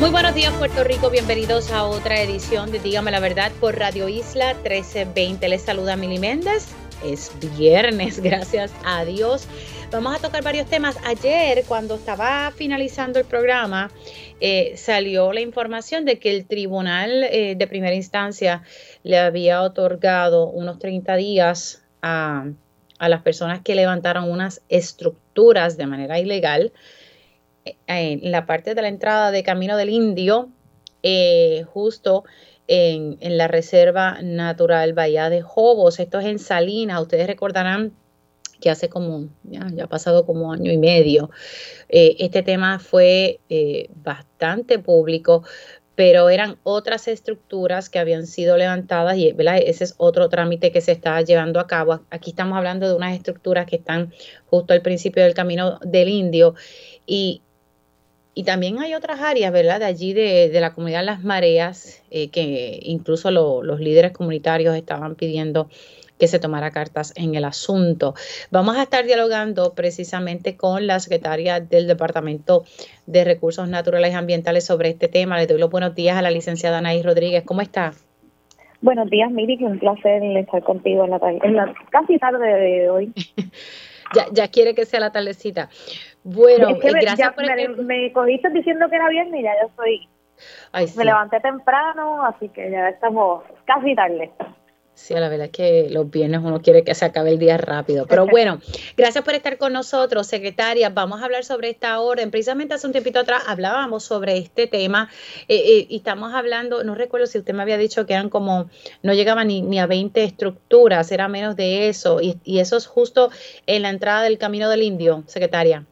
Muy buenos días Puerto Rico, bienvenidos a otra edición de Dígame la Verdad por Radio Isla 1320. Les saluda Mili Méndez, es viernes, gracias a Dios. Vamos a tocar varios temas. Ayer cuando estaba finalizando el programa eh, salió la información de que el tribunal eh, de primera instancia le había otorgado unos 30 días a, a las personas que levantaron unas estructuras de manera ilegal en la parte de la entrada de Camino del Indio, eh, justo en, la Reserva Natural Bahía de Jobos. Esto es en Salinas. Ustedes recordarán que hace como, ya, ha pasado como año y medio, eh, este tema fue eh, bastante público, pero eran otras estructuras que habían sido levantadas y ese es otro trámite que se está llevando a cabo. Aquí estamos hablando de unas estructuras que están justo al principio del camino del indio y y también hay otras áreas, ¿verdad? De allí de, la comunidad Las Mareas, eh, que incluso los líderes comunitarios estaban pidiendo que se tomara cartas en el asunto. Vamos a estar dialogando precisamente con la secretaria del Departamento de Recursos Naturales y Ambientales sobre este tema. Le doy los buenos días a la licenciada Anaís Rodríguez. ¿Cómo está? Buenos días, Miri, un placer estar contigo en la, en la casi tarde de hoy. ya, ya quiere que sea la tardecita. Bueno, eh, gracias por me, me, cogiste diciendo que era viernes y ya yo soy. Me levanté temprano, así que ya estamos casi tarde. Sí, la verdad es que los viernes uno quiere que se acabe el día rápido. Pero bueno, gracias por estar con nosotros, secretaria. Vamos a hablar sobre esta orden. Precisamente hace un tiempito atrás hablábamos sobre este tema eh, eh, y estamos hablando, no recuerdo si usted me había dicho que eran como, no llegaban ni, ni a 20 estructuras, era menos de eso. Y, y eso es justo en la entrada del Camino del Indio, secretaria.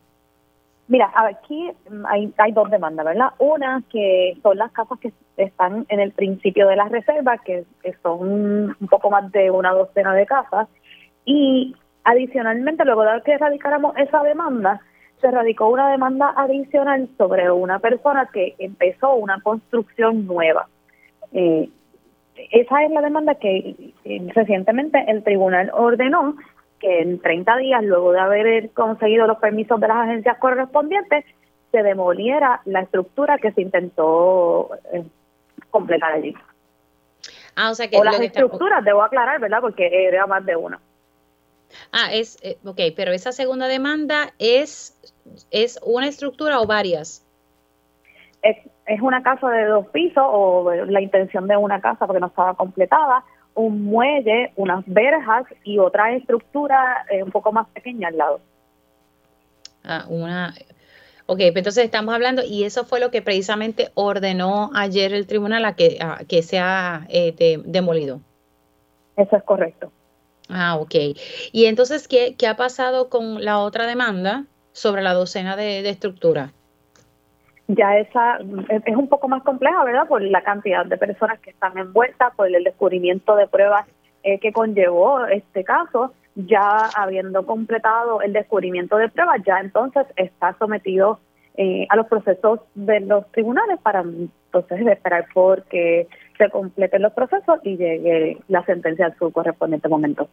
Mira, aquí hay, hay dos demandas, ¿verdad? Una que son las casas que están en el principio de la reserva, que, son un poco más de una docena de casas, y adicionalmente, luego de que radicáramos esa demanda, se radicó una demanda adicional sobre una persona que empezó una construcción nueva. Eh, esa es la demanda que eh, recientemente el tribunal ordenó que en 30 días, luego de haber conseguido los permisos de las agencias correspondientes, se demoliera la estructura que se intentó eh, completar allí. Ah, o sea que... O las estructuras, debo aclarar, ¿verdad? Porque era más de una. Ah, es, eh, ok, pero esa segunda demanda es, es una estructura o varias? Es, es una casa de dos pisos o la intención de una casa porque no estaba completada un muelle, unas verjas y otra estructura eh, un poco más pequeña al lado. Ah, una. Ok, pues entonces estamos hablando, y eso fue lo que precisamente ordenó ayer el tribunal a que, que sea eh, demolido. Eso es correcto. Ah, ok. Y entonces, ¿qué, qué ha pasado con la otra demanda sobre la docena de, de estructuras? Ya esa es un poco más compleja, ¿verdad? Por la cantidad de personas que están envueltas, por el descubrimiento de pruebas eh, que conllevó este caso, ya habiendo completado el descubrimiento de pruebas, ya entonces está sometido eh, a los procesos de los tribunales para entonces esperar por que se completen los procesos y llegue la sentencia a su correspondiente momento.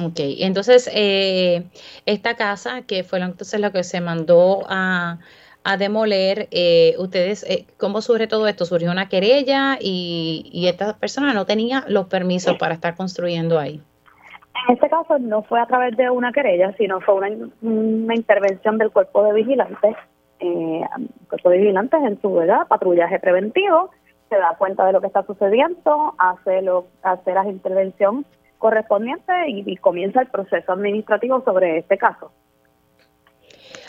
Ok, entonces eh, esta casa que fue entonces lo que se mandó a a demoler, eh, ustedes, eh, ¿cómo surge todo esto? Surgió una querella y, y esta persona no tenía los permisos para estar construyendo ahí. En este caso no fue a través de una querella, sino fue una, intervención del cuerpo de vigilantes, eh, cuerpo de vigilantes en su ¿verdad? patrullaje preventivo, se da cuenta de lo que está sucediendo, hace, lo, hace la intervención correspondiente y comienza el proceso administrativo sobre este caso.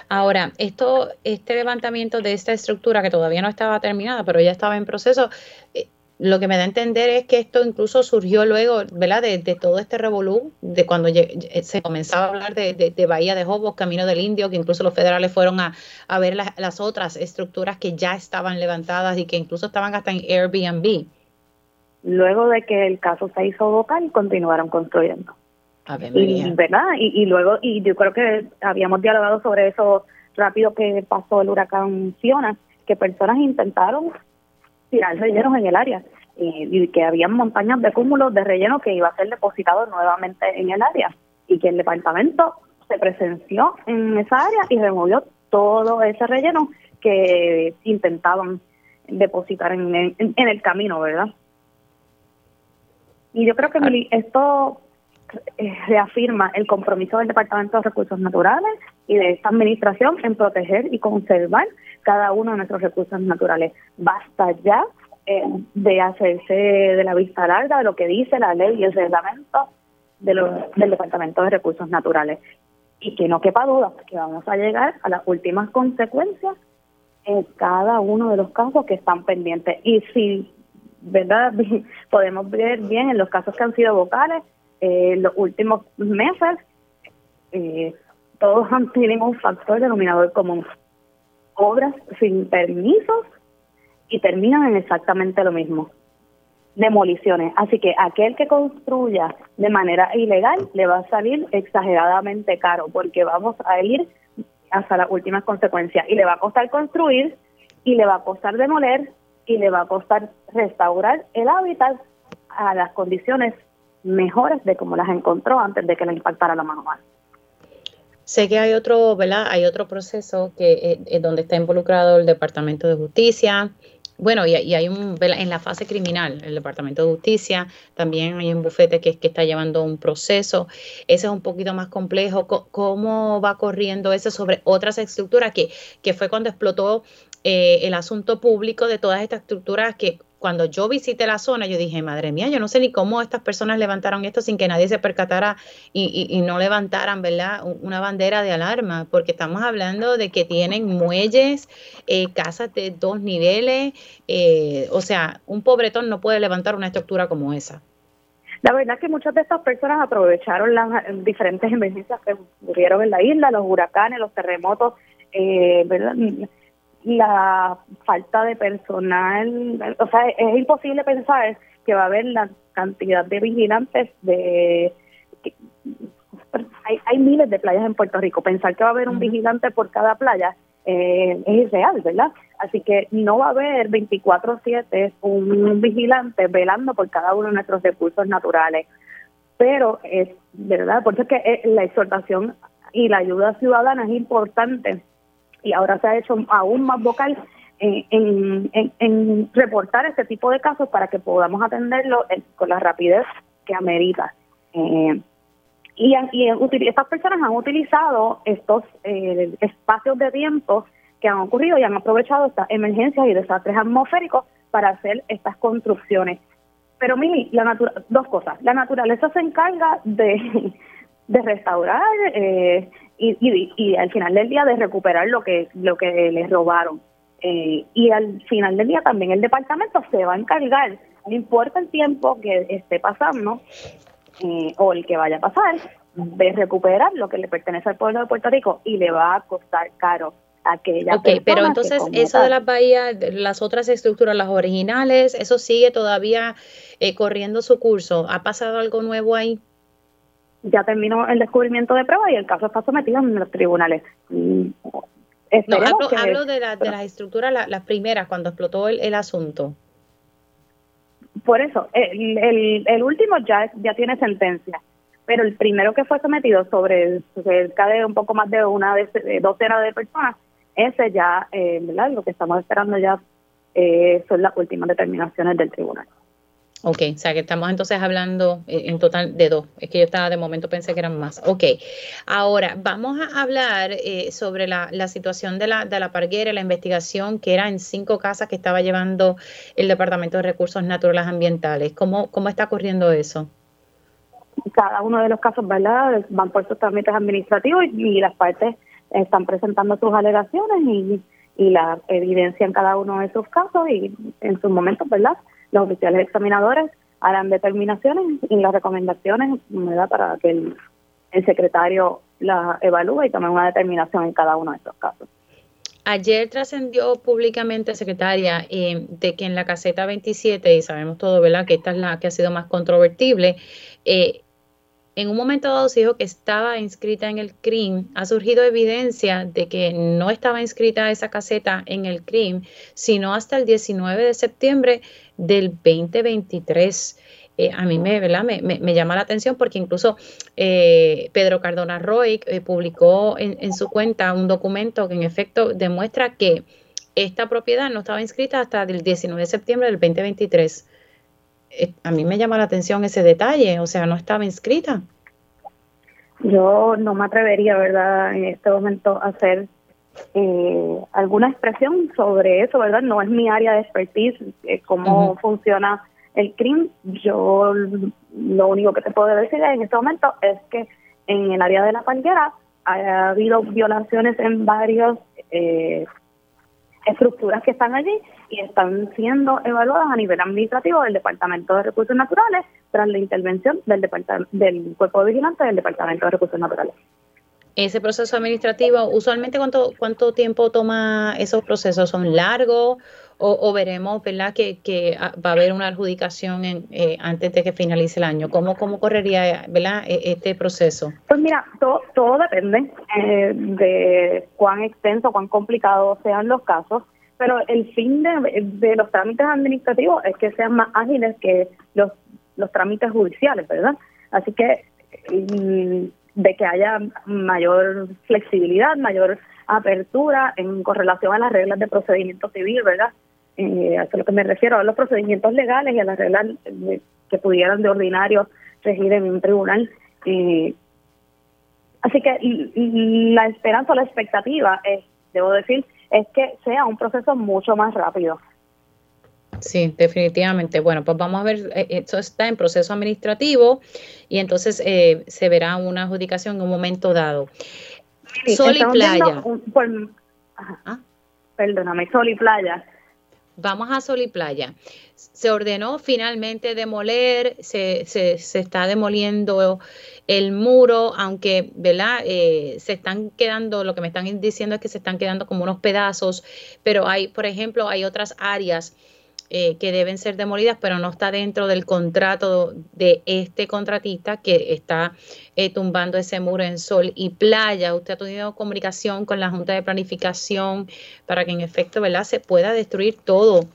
Ahora, esto, este levantamiento de esta estructura que todavía no estaba terminada, pero ya estaba en proceso, eh, lo que me da a entender es que esto incluso surgió luego, ¿verdad? De, todo este revolú, de cuando se comenzaba a hablar de, Bahía de Jobos, Camino del Indio, que incluso los federales fueron a, ver las otras estructuras que ya estaban levantadas y que incluso estaban hasta en Airbnb. Luego de que el caso se hizo vocal, continuaron construyendo. Y, ¿verdad? Y, luego, y yo creo que habíamos dialogado sobre eso rápido que pasó el huracán Fiona, que personas intentaron tirar rellenos en el área y, que había montañas de cúmulos de relleno que iba a ser depositado nuevamente en el área y que el departamento se presenció en esa área y removió todo ese relleno que intentaban depositar en, en, el camino, ¿verdad? Y yo creo que esto eh, reafirma el compromiso del Departamento de Recursos Naturales y de esta administración en proteger y conservar cada uno de nuestros recursos naturales. Basta ya eh, de hacerse de la vista larga de lo que dice la ley y el reglamento de del Departamento de Recursos Naturales. Y que no quepa duda que vamos a llegar a las últimas consecuencias en cada uno de los casos que están pendientes. Y si, ¿verdad? Podemos ver bien en los casos que han sido vocales, eh, los últimos meses, eh, todos han tenido un factor denominador común. Obras sin permisos y terminan en exactamente lo mismo. Demoliciones. Así que aquel que construya de manera ilegal le va a salir exageradamente caro porque vamos a ir hasta las últimas consecuencias y le va a costar construir y le va a costar demoler y le va a costar restaurar el hábitat a las condiciones mejores de como las encontró antes de que le impactara la manual. Sé que hay otro, ¿verdad? Hay otro proceso que es eh, donde está involucrado el Departamento de Justicia. Bueno, y, hay un, en la fase criminal, el Departamento de Justicia, también hay un bufete que, que está llevando un proceso. Ese es un poquito más complejo. ¿Cómo va corriendo ese sobre otras estructuras? Que, que fue cuando explotó eh, el asunto público de todas estas estructuras que cuando yo visité la zona, yo dije, madre mía, yo no sé ni cómo estas personas levantaron esto sin que nadie se percatara y, no levantaran, ¿verdad? Una bandera de alarma, porque estamos hablando de que tienen muelles, eh, casas de dos niveles, eh, o sea, un pobretón no puede levantar una estructura como esa. La verdad es que muchas de estas personas aprovecharon las diferentes emergencias que ocurrieron en la isla, los huracanes, los terremotos, eh, ¿verdad? La falta de personal, o sea, es imposible pensar que va a haber la cantidad de vigilantes de... hay, hay miles de playas en Puerto Rico, pensar que va a haber un vigilante por cada playa eh, es irreal, ¿verdad? Así que no va a haber 24/7 un vigilante velando por cada uno de nuestros recursos naturales. Pero es verdad, por eso es que eh, la exhortación y la ayuda ciudadana es importante y ahora se ha hecho aún más vocal en, reportar este tipo de casos para que podamos atenderlo con la rapidez que amerita. Eh, y, y estas personas han utilizado estos eh, espacios de tiempo que han ocurrido y han aprovechado estas emergencias y desastres atmosféricos para hacer estas construcciones. Pero Mili, la dos cosas. La naturaleza se encarga de, de restaurar eh, y, y, al final del día de recuperar lo que lo que les robaron. Eh, y al final del día también el departamento se va a encargar, no importa el tiempo que esté pasando eh, o el que vaya a pasar, de recuperar lo que le pertenece al pueblo de Puerto Rico y le va a costar caro aquella Ok, pero entonces eso de las bahías, las otras estructuras, las originales, eso sigue todavía eh, corriendo su curso. ¿Ha pasado algo nuevo ahí? Ya terminó el descubrimiento de pruebas y el caso está sometido en los tribunales. Mm, no, hablo, de, de las estructuras, las primeras, cuando explotó el, asunto. Por eso, el, el, último ya, ya tiene sentencia, pero el primero que fue sometido sobre cerca de un poco más de una de, docena de personas, ese ya, eh, ¿verdad? Lo que estamos esperando ya eh, son las últimas determinaciones del tribunal. Ok, o sea que estamos entonces hablando eh, en total de dos. Es que yo estaba de momento pensé que eran más. Ok, ahora vamos a hablar eh, sobre la, situación de la, de la parguera, la investigación que era en cinco casas que estaba llevando el Departamento de Recursos Naturales Ambientales. ¿Cómo, cómo está ocurriendo eso? Cada uno de los casos, ¿verdad? Van por sus trámites administrativos y, las partes están presentando sus alegaciones y, y la evidencia en cada uno de esos casos y en sus momentos, ¿verdad? Los oficiales examinadores harán determinaciones y las recomendaciones da para que el, secretario las evalúe y tome una determinación en cada uno de estos casos. Ayer trascendió públicamente, secretaria, eh, de que en la caseta 27, y sabemos todo, ¿verdad?, que esta es la que ha sido más controvertible, eh, en un momento dado se dijo que estaba inscrita en el CRIM. Ha surgido evidencia de que no estaba inscrita esa caseta en el CRIM, sino hasta el 19 de septiembre del 2023. Eh, a mí me, ¿verdad? Me, me, llama la atención porque incluso eh, Pedro Cardona Roy eh, publicó en, en, su cuenta un documento que en efecto demuestra que esta propiedad no estaba inscrita hasta el 19 de septiembre del 2023. a mí me llama la atención ese detalle, o sea, no estaba inscrita. Yo no me atrevería, ¿verdad?, en este momento a hacer alguna expresión sobre eso, ¿verdad? No es mi área de expertise, cómo funciona el crimen, yo lo único que te puedo decir en este momento es que en el área de la palguera ha habido violaciones en varias eh, estructuras que están allí y están siendo evaluadas a nivel administrativo del Departamento de Recursos Naturales tras la intervención del, del Cuerpo de Vigilante del Departamento de Recursos Naturales. Ese proceso administrativo, usualmente cuánto, cuánto tiempo toma esos procesos, son largos o, veremos, ¿verdad?, que, que, ah, va a haber una adjudicación en, eh, antes de que finalice el año. ¿Cómo, cómo correría, ¿verdad?, e, este proceso? Pues mira, todo, todo depende eh, de cuán extenso, cuán complicados sean los casos, pero el fin de, de los trámites administrativos es que sean más ágiles que los, los trámites judiciales, ¿verdad? Así que mm, de que haya mayor flexibilidad, mayor apertura en correlación a las reglas de procedimiento civil, ¿verdad? eh, a lo que me refiero, a los procedimientos legales y a las reglas que pudieran de ordinario regir en un tribunal. Eh, así que la esperanza, la expectativa, es, debo decir, es que sea un proceso mucho más rápido. Sí, definitivamente. Bueno, pues vamos a ver, eh, esto está en proceso administrativo y entonces eh, se verá una adjudicación en un momento dado. sol y playa. ¿Ah? Perdóname, sol y playa vamos a Sol y Playa. Se ordenó finalmente demoler, se, se, se está demoliendo el muro, aunque, ¿verdad? Eh, se están quedando, lo que me están diciendo es que se están quedando como unos pedazos, pero hay, por ejemplo, hay otras áreas eh, que deben ser demolidas, pero no está dentro del contrato de este contratista que está eh, tumbando ese muro en sol y playa. Usted ha tenido comunicación con la Junta de Planificación para que en efecto ¿verdad? se pueda destruir todo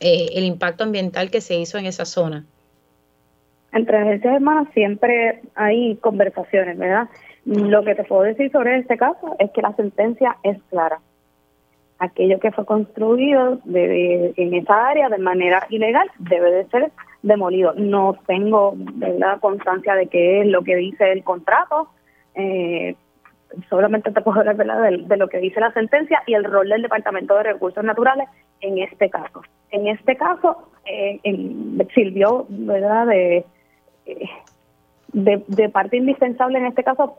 eh, el impacto ambiental que se hizo en esa zona. Entre agencias hermanas siempre hay conversaciones, ¿verdad? Lo que te puedo decir sobre este caso es que la sentencia es clara aquello que fue construido en esa área de manera ilegal debe de ser demolido. No tengo la constancia de qué es lo que dice el contrato, eh, solamente te puedo hablar De, lo que dice la sentencia y el rol del Departamento de Recursos Naturales en este caso. En este caso eh, sirvió ¿verdad? De, de, de parte indispensable en este caso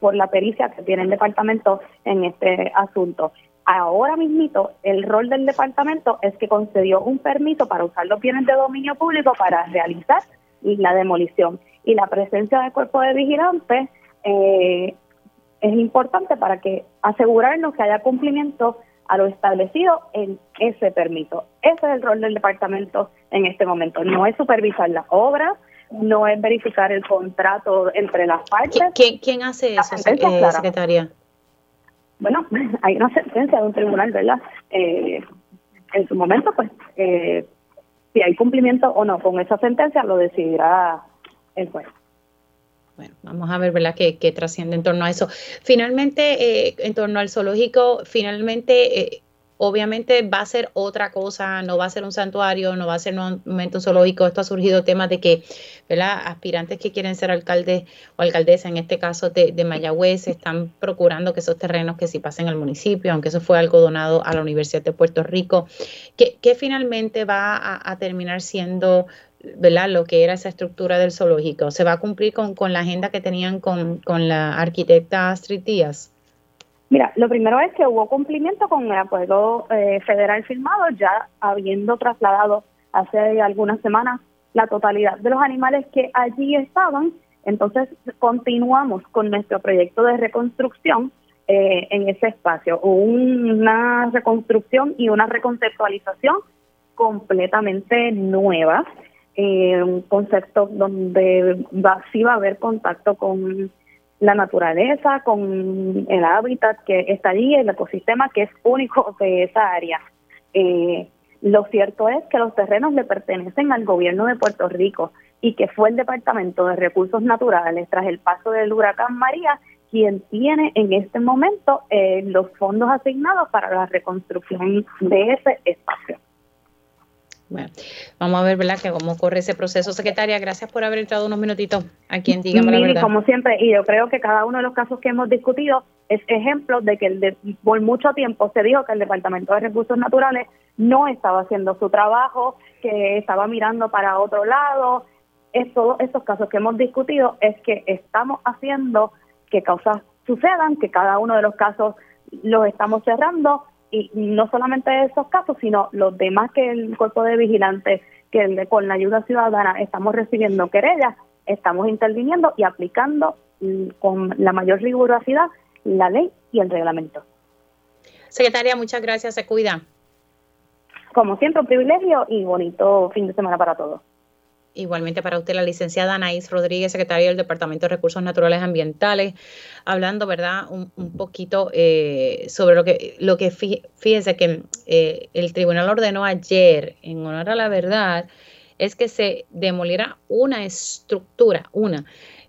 por la pericia que tiene el departamento en este asunto. Ahora mismito, el rol del departamento es que concedió un permiso para usar los bienes de dominio público para realizar la demolición. Y la presencia del cuerpo de vigilantes eh, es importante para que asegurarnos que haya cumplimiento a lo establecido en ese permiso. Ese es el rol del departamento en este momento. No es supervisar las obras, no es verificar el contrato entre las partes. ¿Quién, hace eso, eh, secretaria? Bueno, hay una sentencia de un tribunal, ¿verdad? Eh, en su momento, pues, eh, si hay cumplimiento o no con esa sentencia, lo decidirá el juez. Bueno, vamos a ver, ¿verdad?, qué, trasciende en torno a eso. Finalmente, eh, en torno al zoológico, finalmente Obviamente va a ser otra cosa, no va a ser un santuario, no va a ser un momento zoológico. Esto ha surgido temas de que, ¿verdad? Aspirantes que quieren ser alcaldes o alcaldesa, en este caso de, de Mayagüez, están procurando que esos terrenos que sí pasen al municipio, aunque eso fue algo donado a la Universidad de Puerto Rico, que, finalmente va a, terminar siendo ¿verdad? lo que era esa estructura del zoológico. ¿Se va a cumplir con, la agenda que tenían con, con la arquitecta Astrid Díaz? Mira, lo primero es que hubo cumplimiento con el acuerdo eh, federal firmado, ya habiendo trasladado hace algunas semanas la totalidad de los animales que allí estaban. Entonces, continuamos con nuestro proyecto de reconstrucción eh, en ese espacio. Una reconstrucción y una reconceptualización completamente nueva, eh, un concepto donde va, sí va a haber contacto con la naturaleza, con el hábitat que está allí, el ecosistema que es único de esa área. Eh, lo cierto es que los terrenos le pertenecen al gobierno de Puerto Rico y que fue el Departamento de Recursos Naturales tras el paso del huracán María quien tiene en este momento eh, los fondos asignados para la reconstrucción de ese espacio. Bueno, vamos a ver, ¿verdad?, que cómo corre ese proceso. Secretaria, gracias por haber entrado unos minutitos aquí en Dígame la Verdad. Como siempre, y yo creo que cada uno de los casos que hemos discutido es ejemplo de que el por mucho tiempo se dijo que el Departamento de Recursos Naturales no estaba haciendo su trabajo, que estaba mirando para otro lado. Es, todos estos casos que hemos discutido es que estamos haciendo que causas sucedan, que cada uno de los casos los estamos cerrando y no solamente esos casos, sino los demás que el cuerpo de vigilantes, que el de, con la ayuda ciudadana estamos recibiendo querellas, estamos interviniendo y aplicando mm, con la mayor rigurosidad la ley y el reglamento. Secretaria, muchas gracias, se cuida. Como siempre, un privilegio y bonito fin de semana para todos. Igualmente para usted, la licenciada Anaís Rodríguez, secretaria del Departamento de Recursos Naturales Ambientales, hablando, ¿verdad?, un, poquito eh, sobre lo que, lo que fíjese que eh, el tribunal ordenó ayer, en honor a la verdad, es que se demoliera una estructura, una,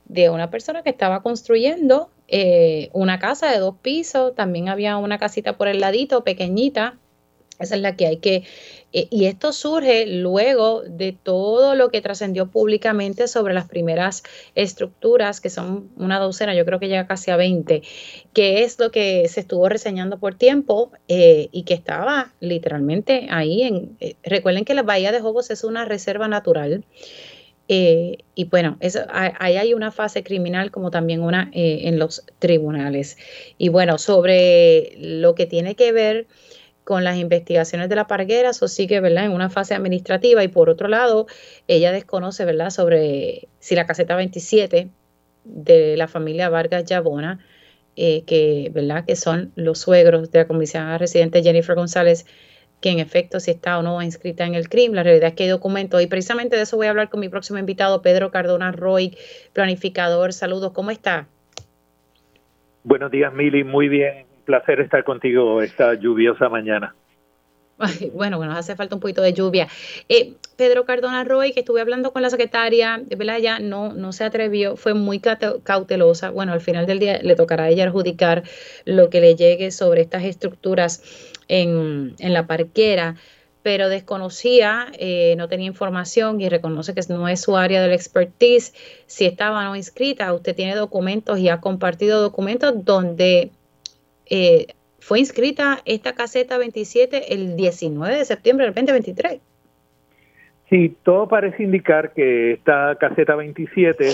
de una persona que estaba construyendo eh, una casa de dos pisos, también había una casita por el ladito, pequeñita, esa es la que hay que... Eh, y esto surge luego de todo lo que trascendió públicamente sobre las primeras estructuras, que son una docena, yo creo que llega casi a 20, que es lo que se estuvo reseñando por tiempo eh, y que estaba literalmente ahí. En, eh, recuerden que la Bahía de Jobos es una reserva natural. y bueno, ahí hay una fase criminal como también una en los tribunales. Y bueno, sobre lo que tiene que ver con las investigaciones de la parguera, eso sigue, ¿verdad?, en una fase administrativa y por otro lado, ella desconoce, ¿verdad?, sobre si la caseta 27 de la familia Vargas Yabona, eh, que, ¿verdad?, que son los suegros de la comisionada residente Jennifer González, que en efecto si está o no inscrita en el crimen, la realidad es que hay documentos y precisamente de eso voy a hablar con mi próximo invitado, Pedro Cardona Roy, planificador. Saludos, ¿cómo está? Buenos días, Mili, muy bien placer estar contigo esta lluviosa mañana. bueno, nos hace falta un poquito de lluvia. Eh, Pedro Cardona Roy, que estuve hablando con la secretaria, ¿verdad? Ya no, no se atrevió, fue muy cautelosa. Bueno, al final del día le tocará a ella adjudicar lo que le llegue sobre estas estructuras en, en la parquera, pero desconocía, eh, no tenía información y reconoce que no es su área del expertise. Si estaba no inscrita, usted tiene documentos y ha compartido documentos donde eh, fue inscrita esta caseta 27 el 19 de septiembre del 2023. Sí, todo parece indicar que esta caseta 27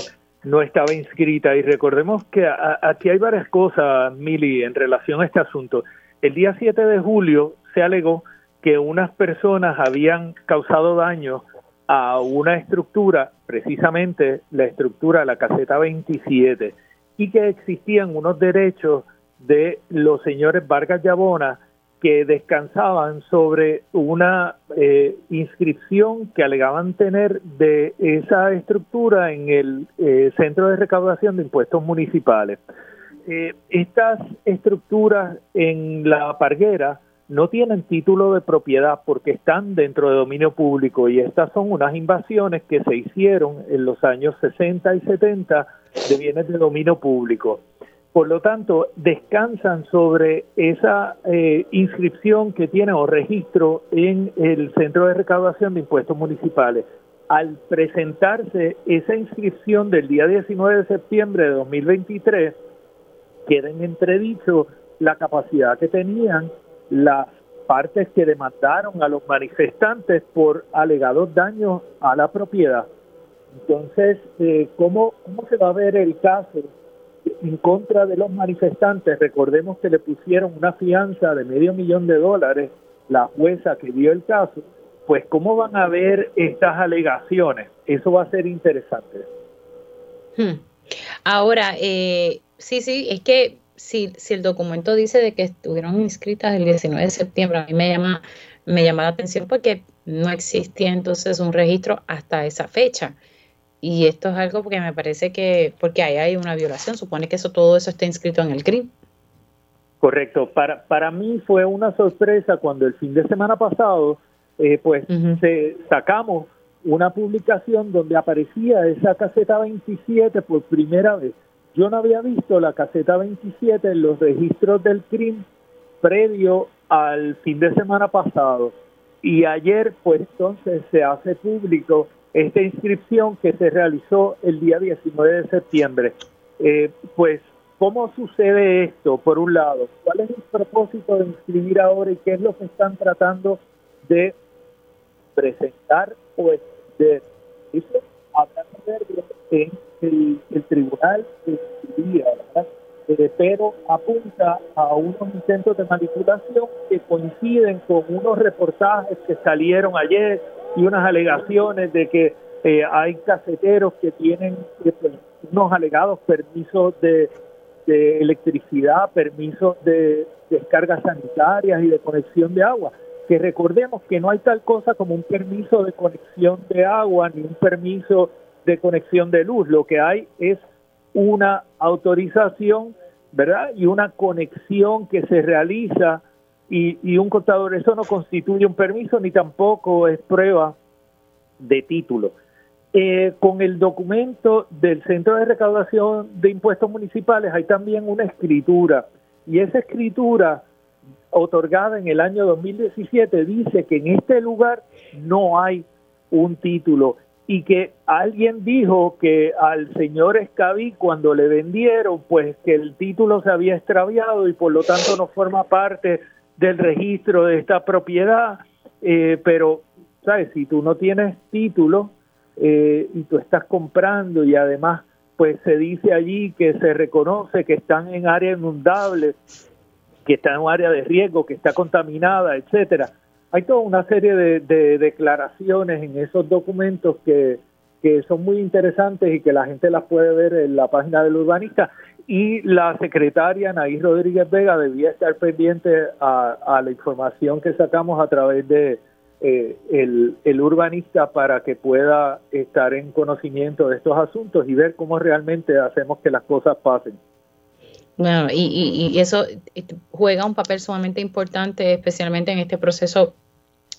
no estaba inscrita y recordemos que aquí hay varias cosas, Mili, en relación a este asunto. El día 7 de julio se alegó que unas personas habían causado daño a una estructura, precisamente la estructura la caseta 27, y que existían unos derechos de los señores Vargas Yabona que descansaban sobre una eh, inscripción que alegaban tener de esa estructura en el eh, Centro de Recaudación de Impuestos Municipales. Eh, estas estructuras en la parguera no tienen título de propiedad porque están dentro de dominio público y estas son unas invasiones que se hicieron en los años 60 y 70 de bienes de dominio público. Por lo tanto, descansan sobre esa eh, inscripción que tiene o registro en el Centro de Recaudación de Impuestos Municipales. Al presentarse esa inscripción del día 19 de septiembre de 2023, queda en entredicho la capacidad que tenían las partes que demandaron a los manifestantes por alegados daños a la propiedad. Entonces, eh, ¿cómo, ¿cómo se va a ver el caso en contra de los manifestantes. Recordemos que le pusieron una fianza de medio millón de dólares la jueza que dio el caso. Pues cómo van a ver estas alegaciones. Eso va a ser interesante. Hmm. Ahora, eh, sí, sí, es que si, si el documento dice de que estuvieron inscritas el 19 de septiembre, a mí me llama, me llama la atención porque no existía entonces un registro hasta esa fecha. Y esto es algo que me parece que, porque ahí hay una violación, supone que eso todo eso está inscrito en el CRIM. Correcto. Para, para mí fue una sorpresa cuando el fin de semana pasado, eh, pues se, sacamos una publicación donde aparecía esa caseta 27 por primera vez. Yo no había visto la caseta 27 en los registros del CRIM previo al fin de semana pasado. Y ayer, pues entonces se hace público esta inscripción que se realizó el día 19 de septiembre. Eh, pues, ¿cómo sucede esto? Por un lado, ¿cuál es el propósito de inscribir ahora y qué es lo que están tratando de presentar o extender? Eso habrá que ver en el, el tribunal de día, ¿verdad? Eh, pero apunta a unos intentos de manipulación que coinciden con unos reportajes que salieron ayer y unas alegaciones de que eh, hay caseteros que tienen eh, pues, unos alegados permisos de, electricidad, permisos de descargas sanitarias y de conexión de agua. Que recordemos que no hay tal cosa como un permiso de conexión de agua ni un permiso de conexión de luz. Lo que hay es una autorización, ¿verdad? Y una conexión que se realiza y, un contador. Eso no constituye un permiso ni tampoco es prueba de título. Eh, con el documento del Centro de Recaudación de Impuestos Municipales hay también una escritura y esa escritura otorgada en el año 2017 dice que en este lugar no hay un título y que alguien dijo que al señor Escaví cuando le vendieron pues que el título se había extraviado y por lo tanto no forma parte del registro de esta propiedad, eh, pero, ¿sabes? Si tú no tienes título eh, y tú estás comprando y además, pues se dice allí que se reconoce que están en área inundable, que está en un área de riesgo, que está contaminada, etcétera. Hay toda una serie de, declaraciones en esos documentos que, son muy interesantes y que la gente las puede ver en la página del urbanista y la secretaria Anaí Rodríguez Vega debía estar pendiente a, la información que sacamos a través de eh, el, urbanista para que pueda estar en conocimiento de estos asuntos y ver cómo realmente hacemos que las cosas pasen. Bueno, y, y eso juega un papel sumamente importante, especialmente en este proceso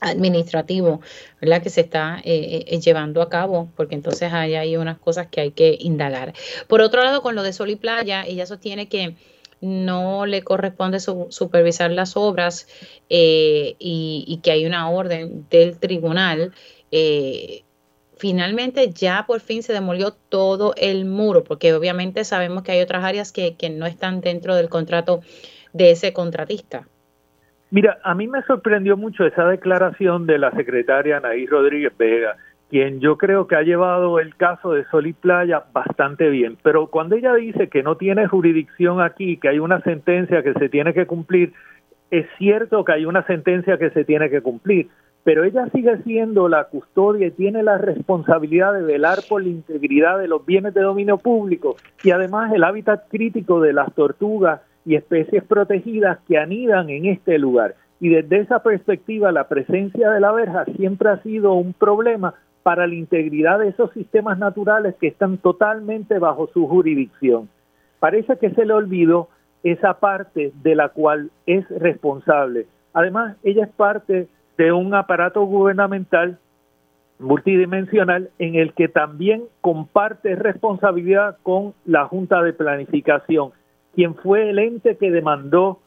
administrativo, ¿verdad? Que se está eh, eh, llevando a cabo, porque entonces hay, hay unas cosas que hay que indagar. Por otro lado, con lo de Sol y Playa, ella sostiene que no le corresponde supervisar las obras eh, y, que hay una orden del tribunal. Finalmente ya por fin se demolió todo el muro, porque obviamente sabemos que hay otras áreas que, no están dentro del contrato de ese contratista. Mira, a mí me sorprendió mucho esa declaración de la secretaria Anaí Rodríguez Vega, quien yo creo que ha llevado el caso de Sol y Playa bastante bien. Pero cuando ella dice que no tiene jurisdicción aquí, que hay una sentencia que se tiene que cumplir, es cierto que hay una sentencia que se tiene que cumplir, pero ella sigue siendo la custodia y tiene la responsabilidad de velar por la integridad de los bienes de dominio público y además el hábitat crítico de las tortugas y especies protegidas que anidan en este lugar. Y desde esa perspectiva, la presencia de la verja siempre ha sido un problema para la integridad de esos sistemas naturales que están totalmente bajo su jurisdicción. Parece que se le olvidó esa parte de la cual es responsable. Además, ella es parte de un aparato gubernamental multidimensional en el que también comparte responsabilidad con la Junta de Planificación quien fue el ente que demandó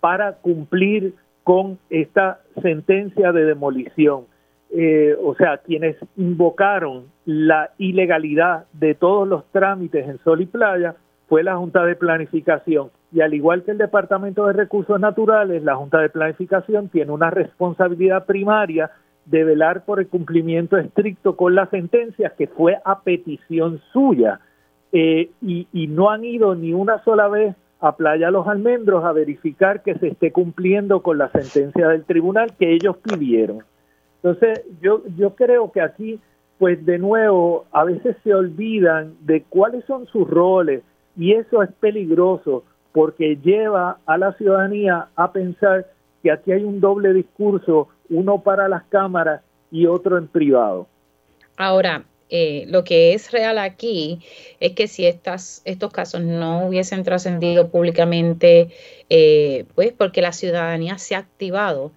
para cumplir con esta sentencia de demolición. Eh, o sea, quienes invocaron la ilegalidad de todos los trámites en Sol y Playa fue la Junta de Planificación. Y al igual que el Departamento de Recursos Naturales, la Junta de Planificación tiene una responsabilidad primaria de velar por el cumplimiento estricto con la sentencia que fue a petición suya. Eh, y, no han ido ni una sola vez a Playa Los Almendros a verificar que se esté cumpliendo con la sentencia del tribunal que ellos pidieron. Entonces, yo, yo creo que aquí, pues de nuevo, a veces se olvidan de cuáles son sus roles y eso es peligroso porque lleva a la ciudadanía a pensar que aquí hay un doble discurso, uno para las cámaras y otro en privado. Ahora, eh, lo que es real aquí es que si estas, estos casos no hubiesen trascendido públicamente, eh, pues porque la ciudadanía se ha activado,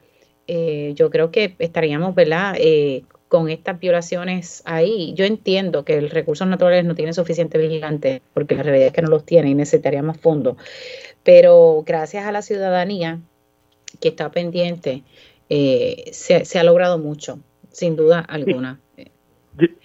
eh, yo creo que estaríamos, ¿verdad? Con estas violaciones ahí. Yo entiendo que el recursos naturales no tiene suficiente vigilante, porque la realidad es que no los tiene y necesitaríamos fondos. Pero gracias a la ciudadanía que está pendiente, se, ha logrado mucho, sin duda alguna.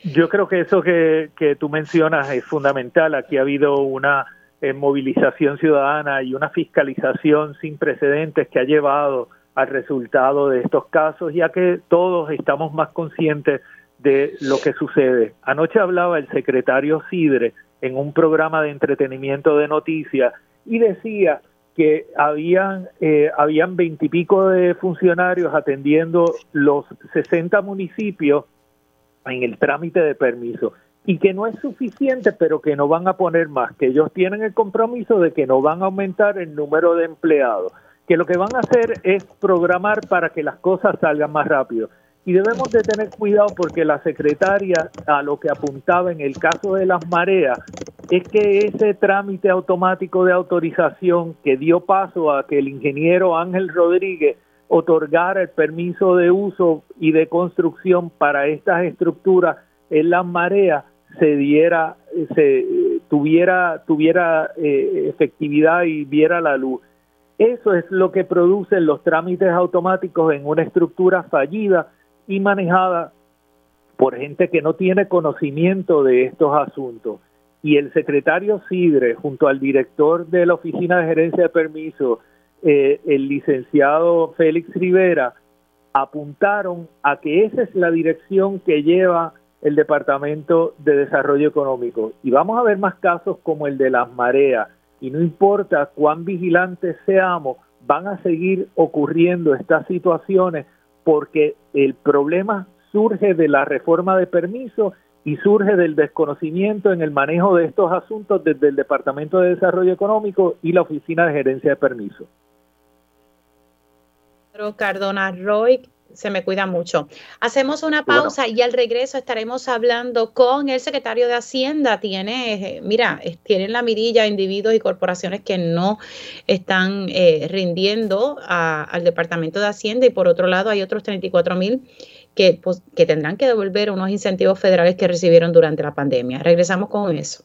Yo, creo que eso que, tú mencionas es fundamental. Aquí ha habido una eh, movilización ciudadana y una fiscalización sin precedentes que ha llevado al resultado de estos casos, ya que todos estamos más conscientes de lo que sucede. Anoche hablaba el secretario Sidre en un programa de entretenimiento de noticias y decía que habían eh, habían veintipico de funcionarios atendiendo los 60 municipios en el trámite de permiso y que no es suficiente, pero que no van a poner más, que ellos tienen el compromiso de que no van a aumentar el número de empleados, que lo que van a hacer es programar para que las cosas salgan más rápido. Y debemos de tener cuidado porque la secretaria a lo que apuntaba en el caso de las mareas es que ese trámite automático de autorización que dio paso a que el ingeniero Ángel Rodríguez otorgar el permiso de uso y de construcción para estas estructuras en las mareas se diera, se tuviera, tuviera eh, efectividad y viera la luz. Eso es lo que producen los trámites automáticos en una estructura fallida y manejada por gente que no tiene conocimiento de estos asuntos. Y el secretario Sidre, junto al director de la Oficina de Gerencia de Permisos, eh, el licenciado Félix Rivera apuntaron a que esa es la dirección que lleva el Departamento de Desarrollo Económico. Y vamos a ver más casos como el de las mareas. Y no importa cuán vigilantes seamos, van a seguir ocurriendo estas situaciones porque el problema surge de la reforma de permiso y surge del desconocimiento en el manejo de estos asuntos desde el Departamento de Desarrollo Económico y la Oficina de Gerencia de Permiso. Cardona Roy, se me cuida mucho. Hacemos una pausa y al regreso estaremos hablando con el secretario de Hacienda. Tiene, mira, tienen la mirilla individuos y corporaciones que no están eh, rindiendo al Departamento de Hacienda y por otro lado hay otros 34 mil que, pues, que tendrán que devolver unos incentivos federales que recibieron durante la pandemia. Regresamos con eso.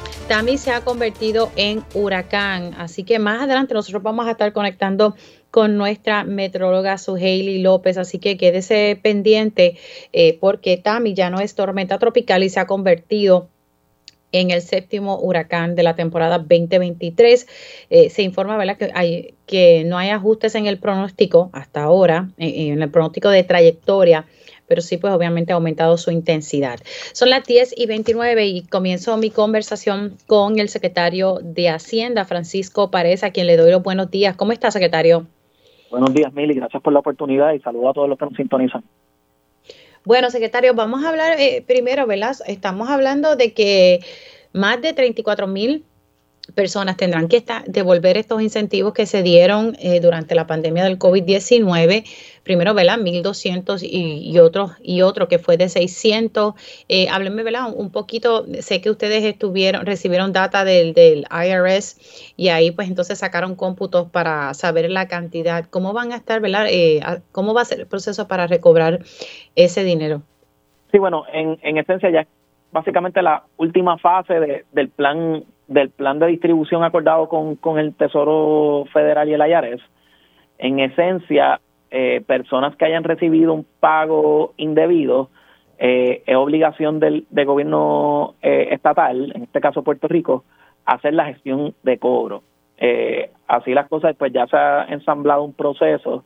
Tami se ha convertido en huracán, así que más adelante nosotros vamos a estar conectando con nuestra metróloga Suheili López, así que quédese pendiente eh, porque Tami ya no es tormenta tropical y se ha convertido en el séptimo huracán de la temporada 2023. Eh, se informa ¿verdad? Que, hay, que no hay ajustes en el pronóstico hasta ahora, en el pronóstico de trayectoria pero sí pues obviamente ha aumentado su intensidad. Son las 10 y 29 y comienzo mi conversación con el secretario de Hacienda, Francisco Párez, a quien le doy los buenos días. ¿Cómo está, secretario? Buenos días, Mili. Gracias por la oportunidad y saludo a todos los que nos sintonizan. Bueno, secretario, vamos a hablar eh, primero, ¿verdad? Estamos hablando de que más de 34 mil personas tendrán que devolver estos incentivos que se dieron eh, durante la pandemia del COVID-19. Primero, ¿verdad? 1.200 y, y, otro, y otro que fue de 600. Eh, háblenme, ¿verdad? Un poquito, sé que ustedes estuvieron, recibieron data del, del IRS y ahí pues entonces sacaron cómputos para saber la cantidad. ¿Cómo van a estar, ¿verdad? Eh, ¿Cómo va a ser el proceso para recobrar ese dinero? Sí, bueno, en, en esencia ya básicamente la última fase de, del plan del plan de distribución acordado con, con el Tesoro Federal y el IARES, en esencia, eh, personas que hayan recibido un pago indebido, eh, es obligación del, gobierno eh, estatal, en este caso Puerto Rico, hacer la gestión de cobro. Eh, así las cosas, pues ya se ha ensamblado un proceso,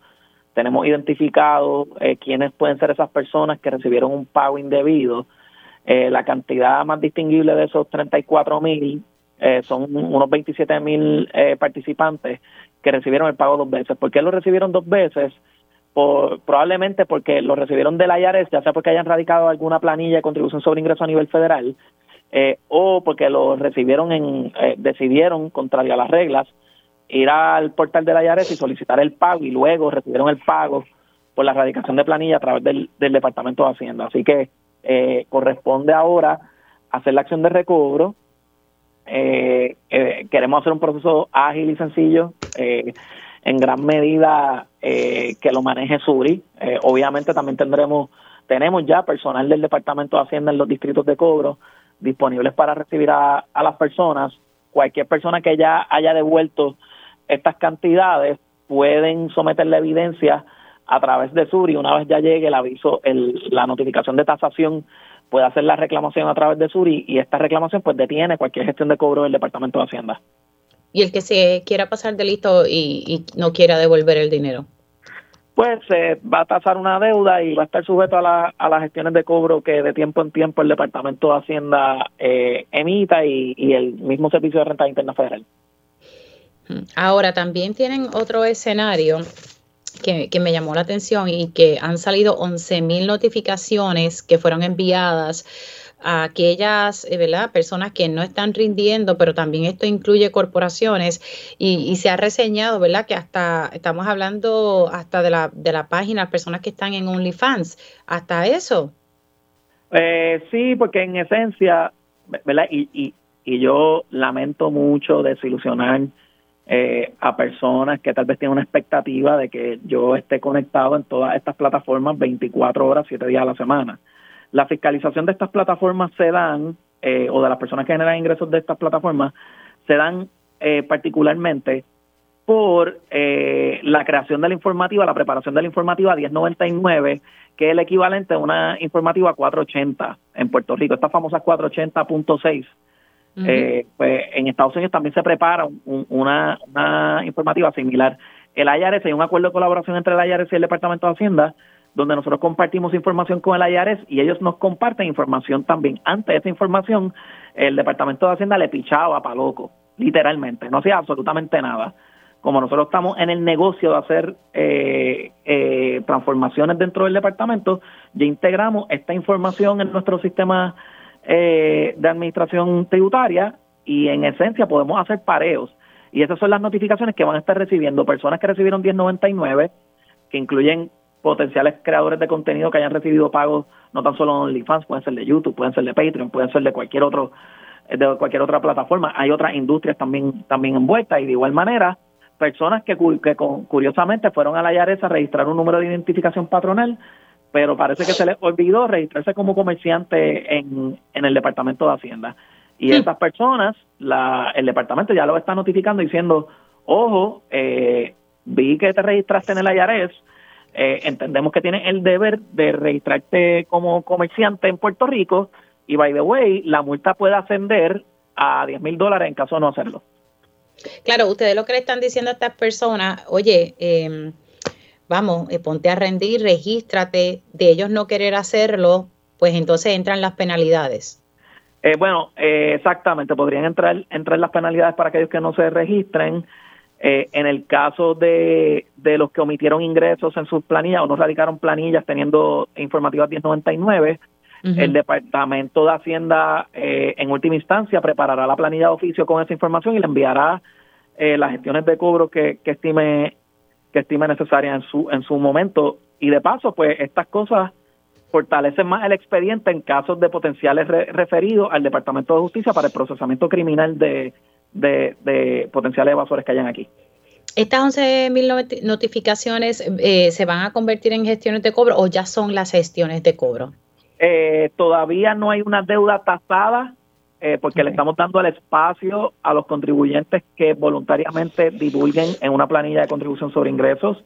tenemos identificado eh, quiénes pueden ser esas personas que recibieron un pago indebido. La cantidad más distinguible de esos 34 mil son unos 27 mil eh, participantes que recibieron el pago dos veces. ¿Por qué lo recibieron dos veces? Por, probablemente porque lo recibieron de la IARES, ya sea porque hayan radicado alguna planilla de contribución sobre ingreso a nivel federal, eh, o porque lo recibieron en, eh, decidieron, contrario a las reglas, ir al portal de la IARES y solicitar el pago y luego recibieron el pago por la radicación de planilla a través del, del Departamento de Hacienda. Así que eh, corresponde ahora hacer la acción de recobro. Eh, eh, queremos hacer un proceso ágil y sencillo, eh, en gran medida eh, que lo maneje Suri. Eh, obviamente también tendremos, tenemos ya personal del Departamento de Hacienda en los distritos de cobro disponibles para recibir a, las personas. Cualquier persona que ya haya devuelto estas cantidades pueden someter la evidencia a través de Suri. Una vez ya llegue el aviso, el, la notificación de tasación, puede hacer la reclamación a través de Suri y esta reclamación pues detiene cualquier gestión de cobro del Departamento de Hacienda. Y el que se quiera pasar de listo y, y no quiera devolver el dinero. Pues se va a tasar una deuda y va a estar sujeto a, la, a las gestiones de cobro que de tiempo en tiempo el Departamento de Hacienda eh, emita y, y el mismo Servicio de Renta Interna Federal. Ahora, también tienen otro escenario que, que, me llamó la atención y que han salido 11 mil notificaciones que fueron enviadas a aquellas eh, ¿verdad? personas que no están rindiendo, pero también esto incluye corporaciones y, y, se ha reseñado, ¿verdad? Que hasta estamos hablando hasta de la, de la página, personas que están en OnlyFans, hasta eso. Eh, sí, porque en esencia, ¿verdad? Y, y, y yo lamento mucho desilusionar eh, a personas que tal vez tienen una expectativa de que yo esté conectado en todas estas plataformas 24 horas, 7 días a la semana. La fiscalización de estas plataformas se dan, eh, o de las personas que generan ingresos de estas plataformas, se dan eh, particularmente por eh, la creación de la informativa, la preparación de la informativa 1099, que es el equivalente a una informativa 480 en Puerto Rico, esta famosa 480.6 Uh -huh. eh, pues en Estados Unidos también se prepara un, una, una, informativa similar. El IRS hay un acuerdo de colaboración entre el IRS y el Departamento de Hacienda, donde nosotros compartimos información con el IRS y ellos nos comparten información también. Antes de esa información, el Departamento de Hacienda le pichaba para loco, literalmente, no hacía absolutamente nada. Como nosotros estamos en el negocio de hacer eh, eh, transformaciones dentro del departamento, ya integramos esta información en nuestro sistema eh, de administración tributaria y en esencia podemos hacer pareos. Y esas son las notificaciones que van a estar recibiendo personas que recibieron 1099, que incluyen potenciales creadores de contenido que hayan recibido pagos no tan solo en OnlyFans, pueden ser de YouTube, pueden ser de Patreon, pueden ser de cualquier otro de cualquier otra plataforma. Hay otras industrias también también envueltas y de igual manera personas que, que curiosamente fueron a la IARES a registrar un número de identificación patronal pero parece que se les olvidó registrarse como comerciante en, en el Departamento de Hacienda. Y sí. esas personas, la, el departamento ya lo está notificando diciendo, ojo, eh, vi que te registraste en el IRS, eh, entendemos que tienes el deber de registrarte como comerciante en Puerto Rico y, by the way, la multa puede ascender a 10 mil dólares en caso de no hacerlo. Claro, ustedes lo que le están diciendo a estas personas, oye, eh, vamos, eh, ponte a rendir, regístrate, de ellos no querer hacerlo, pues entonces entran las penalidades. Eh, bueno, eh, exactamente, podrían entrar, entrar las penalidades para aquellos que no se registren. Eh, en el caso de, de los que omitieron ingresos en sus planillas o no radicaron planillas teniendo informativas 1099, uh -huh. el Departamento de Hacienda eh, en última instancia preparará la planilla de oficio con esa información y le enviará eh, las gestiones de cobro que, que estime que estime necesaria en su en su momento y de paso pues estas cosas fortalecen más el expediente en casos de potenciales re referidos al Departamento de Justicia para el procesamiento criminal de, de, de potenciales evasores que hayan aquí. ¿Estas 11.000 notificaciones eh, se van a convertir en gestiones de cobro o ya son las gestiones de cobro? Eh, todavía no hay una deuda tasada eh, porque okay. le estamos dando el espacio a los contribuyentes que voluntariamente divulguen en una planilla de contribución sobre ingresos,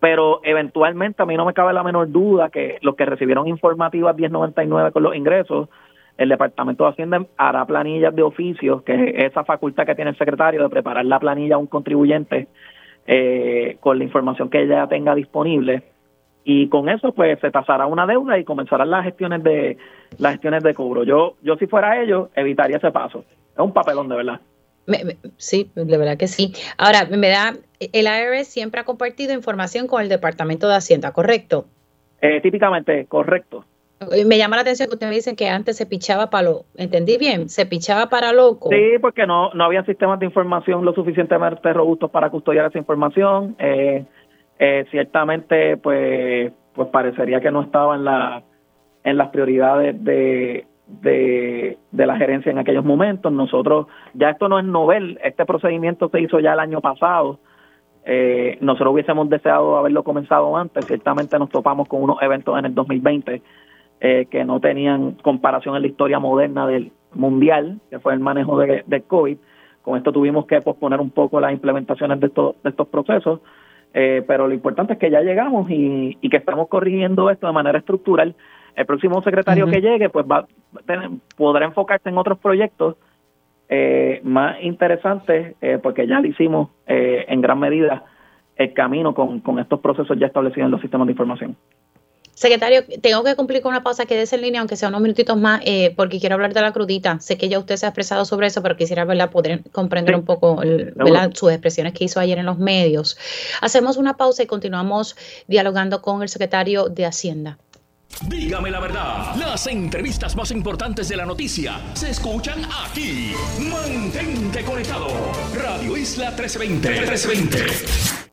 pero eventualmente a mí no me cabe la menor duda que los que recibieron informativas 1099 con los ingresos el Departamento de Hacienda hará planillas de oficios, que es esa facultad que tiene el secretario de preparar la planilla a un contribuyente eh, con la información que ella tenga disponible y con eso pues se tasará una deuda y comenzarán las gestiones de las gestiones de cobro. Yo yo si fuera ellos evitaría ese paso. Es un papelón de verdad. sí, de verdad que sí. Ahora, me da, el IRS siempre ha compartido información con el Departamento de Hacienda, ¿correcto? Eh, típicamente, correcto. Me llama la atención que ustedes me dicen que antes se pichaba para lo, ¿entendí bien? Se pichaba para loco. Sí, porque no, no había sistemas de información lo suficientemente robustos para custodiar esa información. Eh, eh, ciertamente, pues, pues parecería que no estaba en la en las prioridades de, de, de la gerencia en aquellos momentos. Nosotros, ya esto no es novel, este procedimiento se hizo ya el año pasado. Eh, nosotros hubiésemos deseado haberlo comenzado antes. Ciertamente nos topamos con unos eventos en el 2020 eh, que no tenían comparación en la historia moderna del mundial, que fue el manejo de, del COVID. Con esto tuvimos que posponer un poco las implementaciones de, de estos procesos, eh, pero lo importante es que ya llegamos y, que estamos corrigiendo esto de manera estructural. El próximo secretario que llegue, pues va podrá enfocarse en otros proyectos eh, más interesantes, porque ya lo hicimos en gran medida el camino con, con estos procesos ya establecidos en los sistemas de información. Secretario, tengo que cumplir con una pausa, que en línea, aunque sea unos minutitos más, eh, porque quiero hablar de la crudita. Sé que ya usted se ha expresado sobre eso, pero quisiera ¿verdad? poder comprender un poco sus expresiones que hizo ayer en los medios. Hacemos una pausa y continuamos dialogando con el secretario de Hacienda. Dígame la verdad, las entrevistas más importantes de la noticia se escuchan aquí. Mantente conectado. Radio Isla 1320. 1320.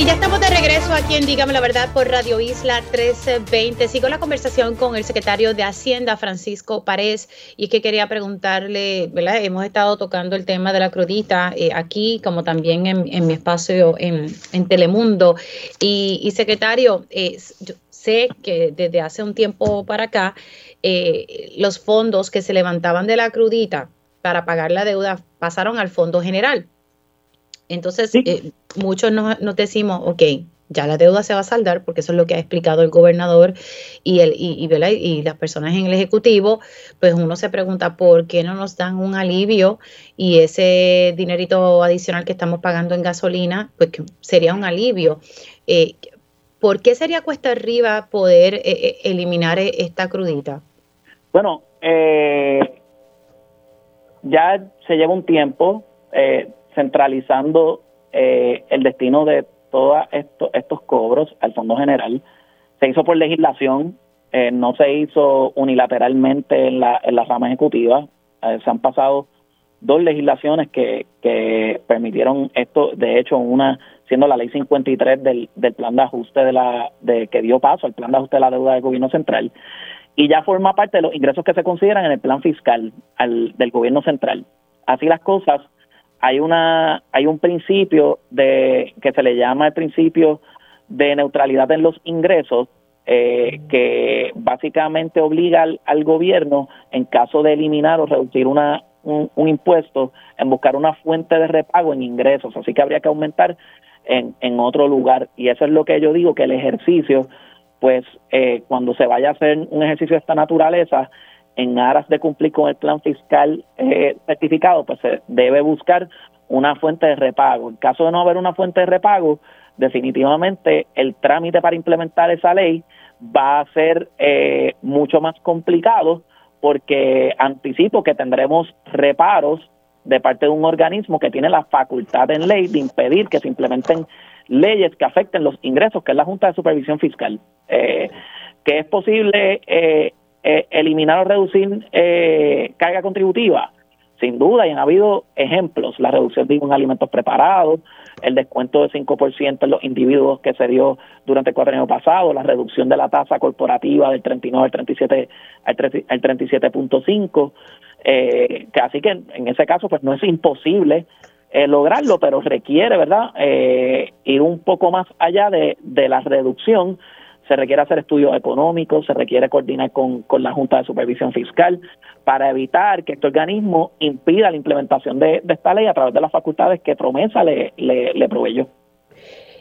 Y ya estamos de regreso aquí en Dígame la Verdad por Radio Isla 1320. Sigo la conversación con el secretario de Hacienda, Francisco Párez, y es que quería preguntarle, ¿verdad? Hemos estado tocando el tema de la crudita eh, aquí, como también en, mi espacio en, Telemundo. Y, secretario, eh, sé que desde hace un tiempo para acá, eh, los fondos que se levantaban de la crudita para pagar la deuda pasaron al Fondo General entonces, eh, muchos nos, decimos, ok, ya la deuda se va a saldar, porque eso es lo que ha explicado el gobernador y, el, y, y, las personas en el Ejecutivo, pues uno se pregunta por qué no nos dan un alivio y ese dinerito adicional que estamos pagando en gasolina, pues sería un alivio. Eh, ¿Por qué sería cuesta arriba poder eh, eliminar esta crudita? Bueno, ya se lleva un tiempo. Eh, centralizando eh, el destino de todos esto, estos cobros al Fondo General. Se hizo por legislación, eh, no se hizo unilateralmente en la, en la rama ejecutiva. Eh, se han pasado dos legislaciones que, que permitieron esto, de hecho, una siendo la ley 53 del, del plan de ajuste de la de que dio paso al plan de ajuste de la deuda del gobierno central y ya forma parte de los ingresos que se consideran en el plan fiscal al, del gobierno central. Así las cosas, hay una hay un principio de que se le llama el principio de neutralidad en los ingresos eh, que básicamente obliga al, gobierno en caso de eliminar o reducir una un, impuesto en buscar una fuente de repago en ingresos. Así que habría que aumentar en, en otro lugar. Y eso es lo que yo digo que el ejercicio pues eh, cuando se vaya a hacer un ejercicio de esta naturaleza en aras de cumplir con el plan fiscal eh, certificado, pues se debe buscar una fuente de repago. En caso de no haber una fuente de repago, definitivamente el trámite para implementar esa ley va a ser eh, mucho más complicado porque anticipo que tendremos reparos de parte de un organismo que tiene la facultad en ley de impedir que se implementen leyes que afecten los ingresos, que es la Junta de Supervisión Fiscal. Eh, que es posible eh, eh, eliminar o reducir eh, carga contributiva? Sin duda, y han habido ejemplos, la reducción de en alimentos preparados, el descuento de 5% en los individuos que se dio durante el cuatro años pasado, la reducción de la tasa corporativa del 39 al 37 al 37.5, eh, así que en, ese caso pues no es imposible eh, lograrlo, pero requiere, ¿verdad?, eh, ir un poco más allá de, de la reducción se requiere hacer estudios económicos, se requiere coordinar con, con la Junta de Supervisión Fiscal para evitar que este organismo impida la implementación de, esta ley a través de las facultades que Promesa le, le, le proveyó.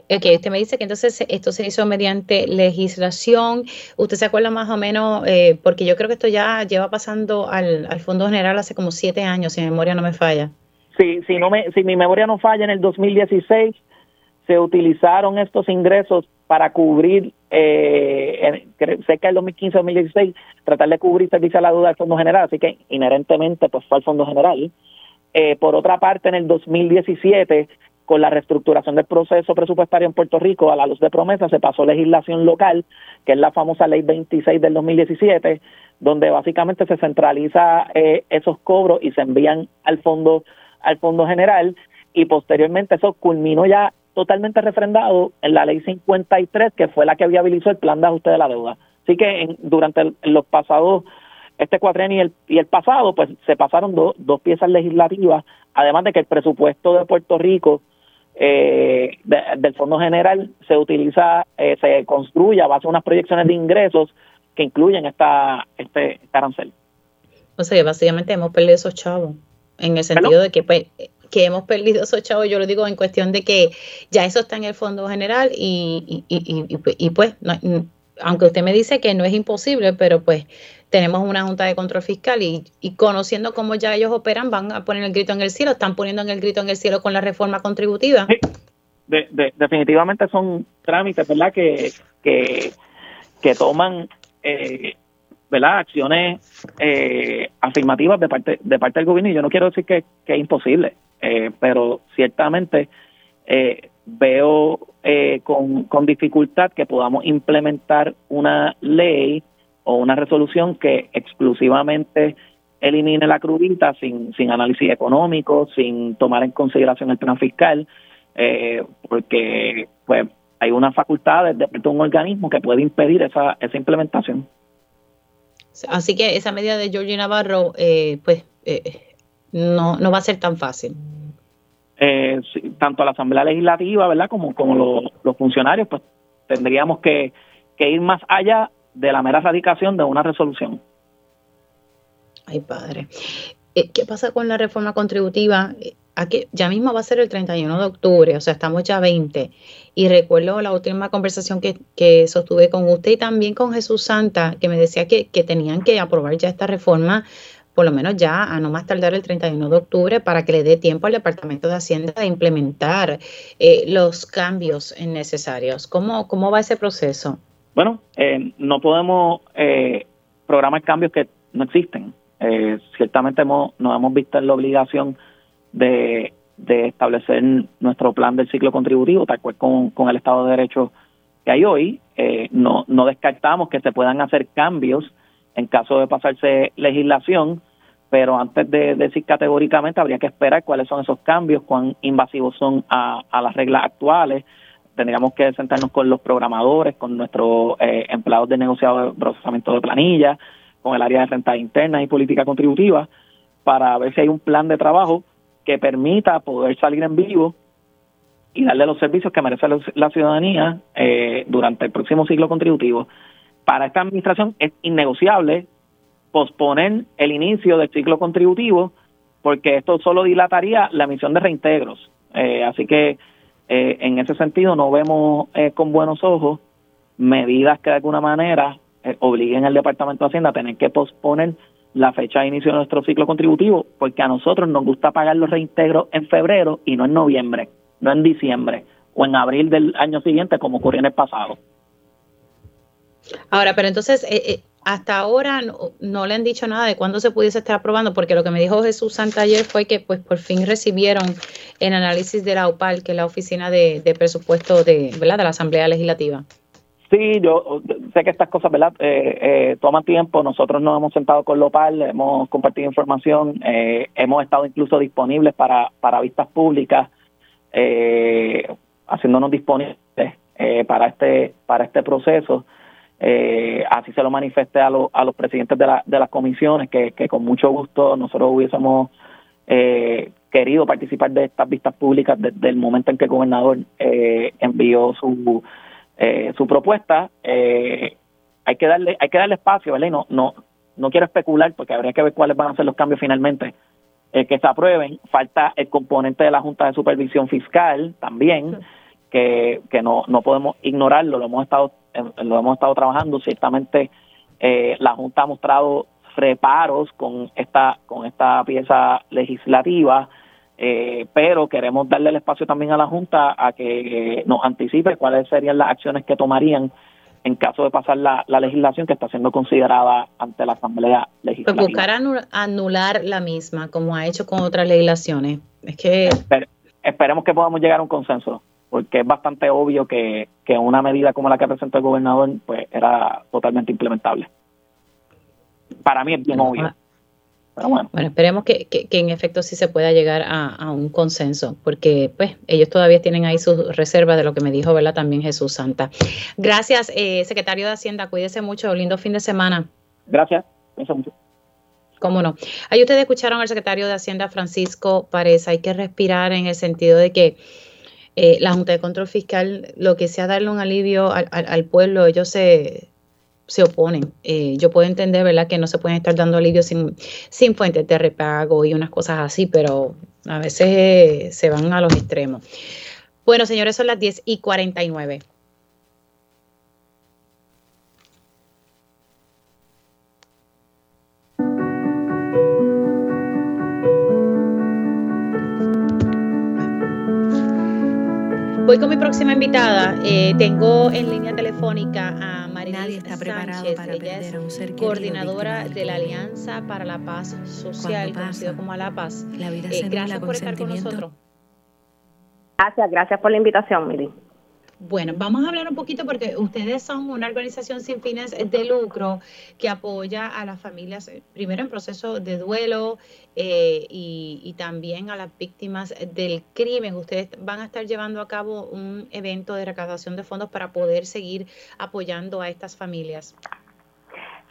Ok, usted me dice que entonces esto se hizo mediante legislación. ¿Usted se acuerda más o menos? Eh, porque yo creo que esto ya lleva pasando al, al, Fondo General hace como siete años, si mi memoria no me falla. Sí, si, no me, si mi memoria no falla, en el 2016 se utilizaron estos ingresos para cubrir, eh, sé que el 2015-2016, tratar de cubrir servicio a la duda del Fondo General, así que inherentemente pues fue al Fondo General. Eh, por otra parte, en el 2017 con la reestructuración del proceso presupuestario en Puerto Rico a la luz de promesa se pasó legislación local, que es la famosa ley 26 del 2017, donde básicamente se centraliza eh, esos cobros y se envían al fondo al fondo general y posteriormente eso culminó ya totalmente refrendado en la ley 53 que fue la que viabilizó el plan de ajuste de la deuda. Así que durante los pasados este cuatrenio y el, y el pasado, pues se pasaron dos piezas legislativas, además de que el presupuesto de Puerto Rico eh, del Fondo General se utiliza, eh, se construye a base de unas proyecciones de ingresos que incluyen esta, este, este arancel. O sea, básicamente hemos perdido esos chavos, en el sentido de que pues, que hemos perdido esos chavos, yo lo digo en cuestión de que ya eso está en el Fondo General y, y, y, y pues, aunque usted me dice que no es imposible, pero pues tenemos una Junta de Control Fiscal y, conociendo cómo ya ellos operan, van a poner el grito en el cielo, están poniendo en el grito en el cielo con la reforma contributiva. definitivamente son trámites, ¿verdad? Que, que, que toman, eh, ¿verdad? Acciones eh, afirmativas de parte, de parte del gobierno y yo no quiero decir que, que es imposible, eh, pero ciertamente eh, veo con, con dificultad que podamos implementar una ley o una resolución que exclusivamente elimine la crudita sin, sin análisis económico, sin tomar en consideración el plan fiscal, eh, porque pues hay una facultad de, de un organismo que puede impedir esa, esa implementación. Así que esa medida de Georgie Navarro, eh, pues, eh, no, no va a ser tan fácil. tanto la Asamblea Legislativa, ¿verdad? Como, como los, los funcionarios, pues tendríamos que, que ir más allá de la mera radicación de una resolución. Ay, padre. Eh, ¿Qué pasa con la reforma contributiva? Ya mismo va a ser el 31 de octubre, o sea, estamos ya 20. Y recuerdo la última conversación que, que sostuve con usted y también con Jesús Santa, que me decía que, que tenían que aprobar ya esta reforma por lo menos ya a no más tardar el 31 de octubre para que le dé tiempo al Departamento de Hacienda de implementar eh, los cambios necesarios. ¿Cómo, ¿Cómo va ese proceso? Bueno, eh, no podemos eh, programar cambios que no existen. Eh, ciertamente hemos, nos hemos visto en la obligación de, establecer nuestro plan del ciclo contributivo, tal cual con, el Estado de Derecho que hay hoy. no, no descartamos que se puedan hacer cambios en caso de pasarse legislación, pero antes de decir categóricamente habría que esperar cuáles son esos cambios, cuán invasivos son a, las reglas actuales, tendríamos que sentarnos con los programadores, con nuestros eh, empleados de negociado de procesamiento de planilla, con el área de rentas internas y política contributiva, para ver si hay un plan de trabajo que permita poder salir en vivo y darle los servicios que merece la ciudadanía eh, durante el próximo ciclo contributivo. Para esta administración es innegociable posponer el inicio del ciclo contributivo porque esto solo dilataría la emisión de reintegros. Eh, así que eh, en ese sentido no vemos con buenos ojos medidas que de alguna manera obliguen al Departamento de Hacienda a tener que posponer la fecha de inicio de nuestro ciclo contributivo, porque a nosotros nos gusta pagar los reintegros en febrero y no en noviembre, no en diciembre o en abril del año siguiente como ocurrió en el pasado. Ahora, pero entonces, hasta ahora no, le han dicho nada de cuándo se pudiese estar aprobando, porque lo que me dijo Jesús Santa ayer fue que pues por fin recibieron el análisis de la OPAL, que es la oficina de, presupuesto de, ¿verdad? de la Asamblea Legislativa. Sí, yo sé que estas cosas ¿verdad? Eh, eh, toman tiempo. Nosotros nos hemos sentado con la OPAL, hemos compartido información, eh, hemos estado incluso disponibles para, para vistas públicas, haciéndonos disponibles para este para este proceso. Eh, así se lo manifesté a, a los presidentes de, la, de las comisiones, que, que, con mucho gusto nosotros hubiésemos eh, querido participar de estas vistas públicas desde el momento en que el gobernador eh, envió su eh, su propuesta. Eh, hay que darle hay que darle espacio, ¿verdad? no, no, no quiero especular porque habría que ver cuáles van a ser los cambios finalmente eh, que se aprueben. Falta el componente de la Junta de Supervisión Fiscal también, que, que no, no podemos ignorarlo, lo hemos estado, lo hemos estado trabajando. Ciertamente la Junta ha mostrado reparos con esta, con esta pieza legislativa. Eh, pero queremos darle el espacio también a la Junta a que nos anticipe cuáles serían las acciones que tomarían en caso de pasar la, legislación que está siendo considerada ante la Asamblea Legislativa. Pues buscar anular la misma, como ha hecho con otras legislaciones. Es que esperemos que podamos llegar a un consenso, porque es bastante obvio que, que una medida como la que presentó el gobernador pues era totalmente implementable. Para mí es bien obvio. Bueno. esperemos que, en efecto sí se pueda llegar a, un consenso, porque pues ellos todavía tienen ahí sus reservas de lo que me dijo, ¿verdad? También Jesús Santa. Gracias, eh, secretario de Hacienda, cuídese mucho, lindo fin de semana. Gracias, mucho. mucho. ¿Cómo no? Ahí ustedes escucharon al secretario de Hacienda, Francisco Párez, hay que respirar en el sentido de que eh, la Junta de Control Fiscal, lo que sea darle un alivio al pueblo, ellos se se oponen. Eh, yo puedo entender, ¿verdad?, que no se pueden estar dando alivio sin, sin fuentes de repago y unas cosas así, pero a veces eh, se van a los extremos. Bueno, señores, son las 10 y 49. Voy con mi próxima invitada. Eh, tengo en línea telefónica a Nadie está preparado para perder a un ser coordinadora de la Alianza para la Paz Social, conocida como La Paz. La vida eh, gracias por estar con nosotros. Gracias, gracias por la invitación, Miri. Bueno, vamos a hablar un poquito porque ustedes son una organización sin fines de lucro que apoya a las familias, eh, primero en proceso de duelo eh, y, también a las víctimas del crimen. Ustedes van a estar llevando a cabo un evento de recaudación de fondos para poder seguir apoyando a estas familias.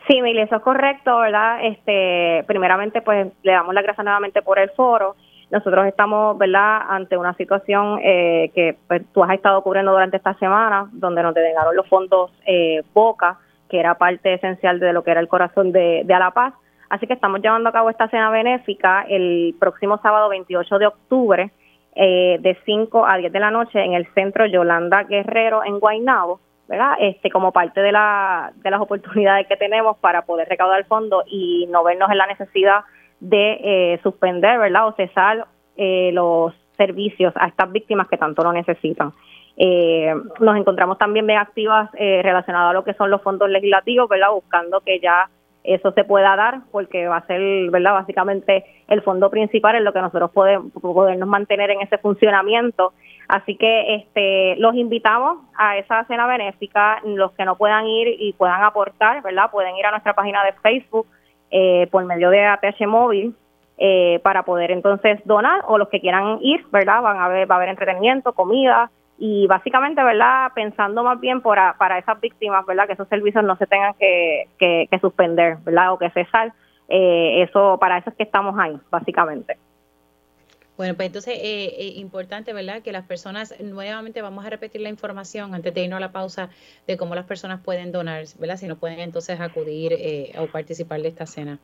Sí, Mili, eso es correcto, ¿verdad? Este, primeramente, pues le damos las gracias nuevamente por el foro nosotros estamos, ¿verdad?, ante una situación eh, que pues, tú has estado cubriendo durante esta semana, donde nos denegaron los fondos eh, Boca, que era parte esencial de lo que era el corazón de, de A Paz. Así que estamos llevando a cabo esta cena benéfica el próximo sábado 28 de octubre, eh, de 5 a 10 de la noche, en el centro Yolanda Guerrero, en Guaynabo. ¿verdad? Este, como parte de, la, de las oportunidades que tenemos para poder recaudar fondos y no vernos en la necesidad de eh, suspender, ¿verdad? O cesar eh, los servicios a estas víctimas que tanto lo necesitan. Eh, nos encontramos también bien activas eh, relacionadas a lo que son los fondos legislativos, ¿verdad? Buscando que ya eso se pueda dar, porque va a ser, ¿verdad? Básicamente el fondo principal es lo que nosotros podemos podernos mantener en ese funcionamiento. Así que este, los invitamos a esa cena benéfica. Los que no puedan ir y puedan aportar, ¿verdad? Pueden ir a nuestra página de Facebook eh, por medio de ATH móvil eh, para poder entonces donar o los que quieran ir, ¿verdad? Van a ver, va a haber entretenimiento, comida y básicamente, ¿verdad? Pensando más bien para, para esas víctimas, ¿verdad? Que esos servicios no se tengan que, que, suspender, ¿verdad? O que cesar. Eh, eso, para eso es que estamos ahí, básicamente. Bueno, pues entonces, eh, eh, importante, ¿verdad? Que las personas, nuevamente vamos a repetir la información antes de irnos a la pausa de cómo las personas pueden donar, ¿verdad? Si no pueden entonces acudir eh, o participar de esta cena.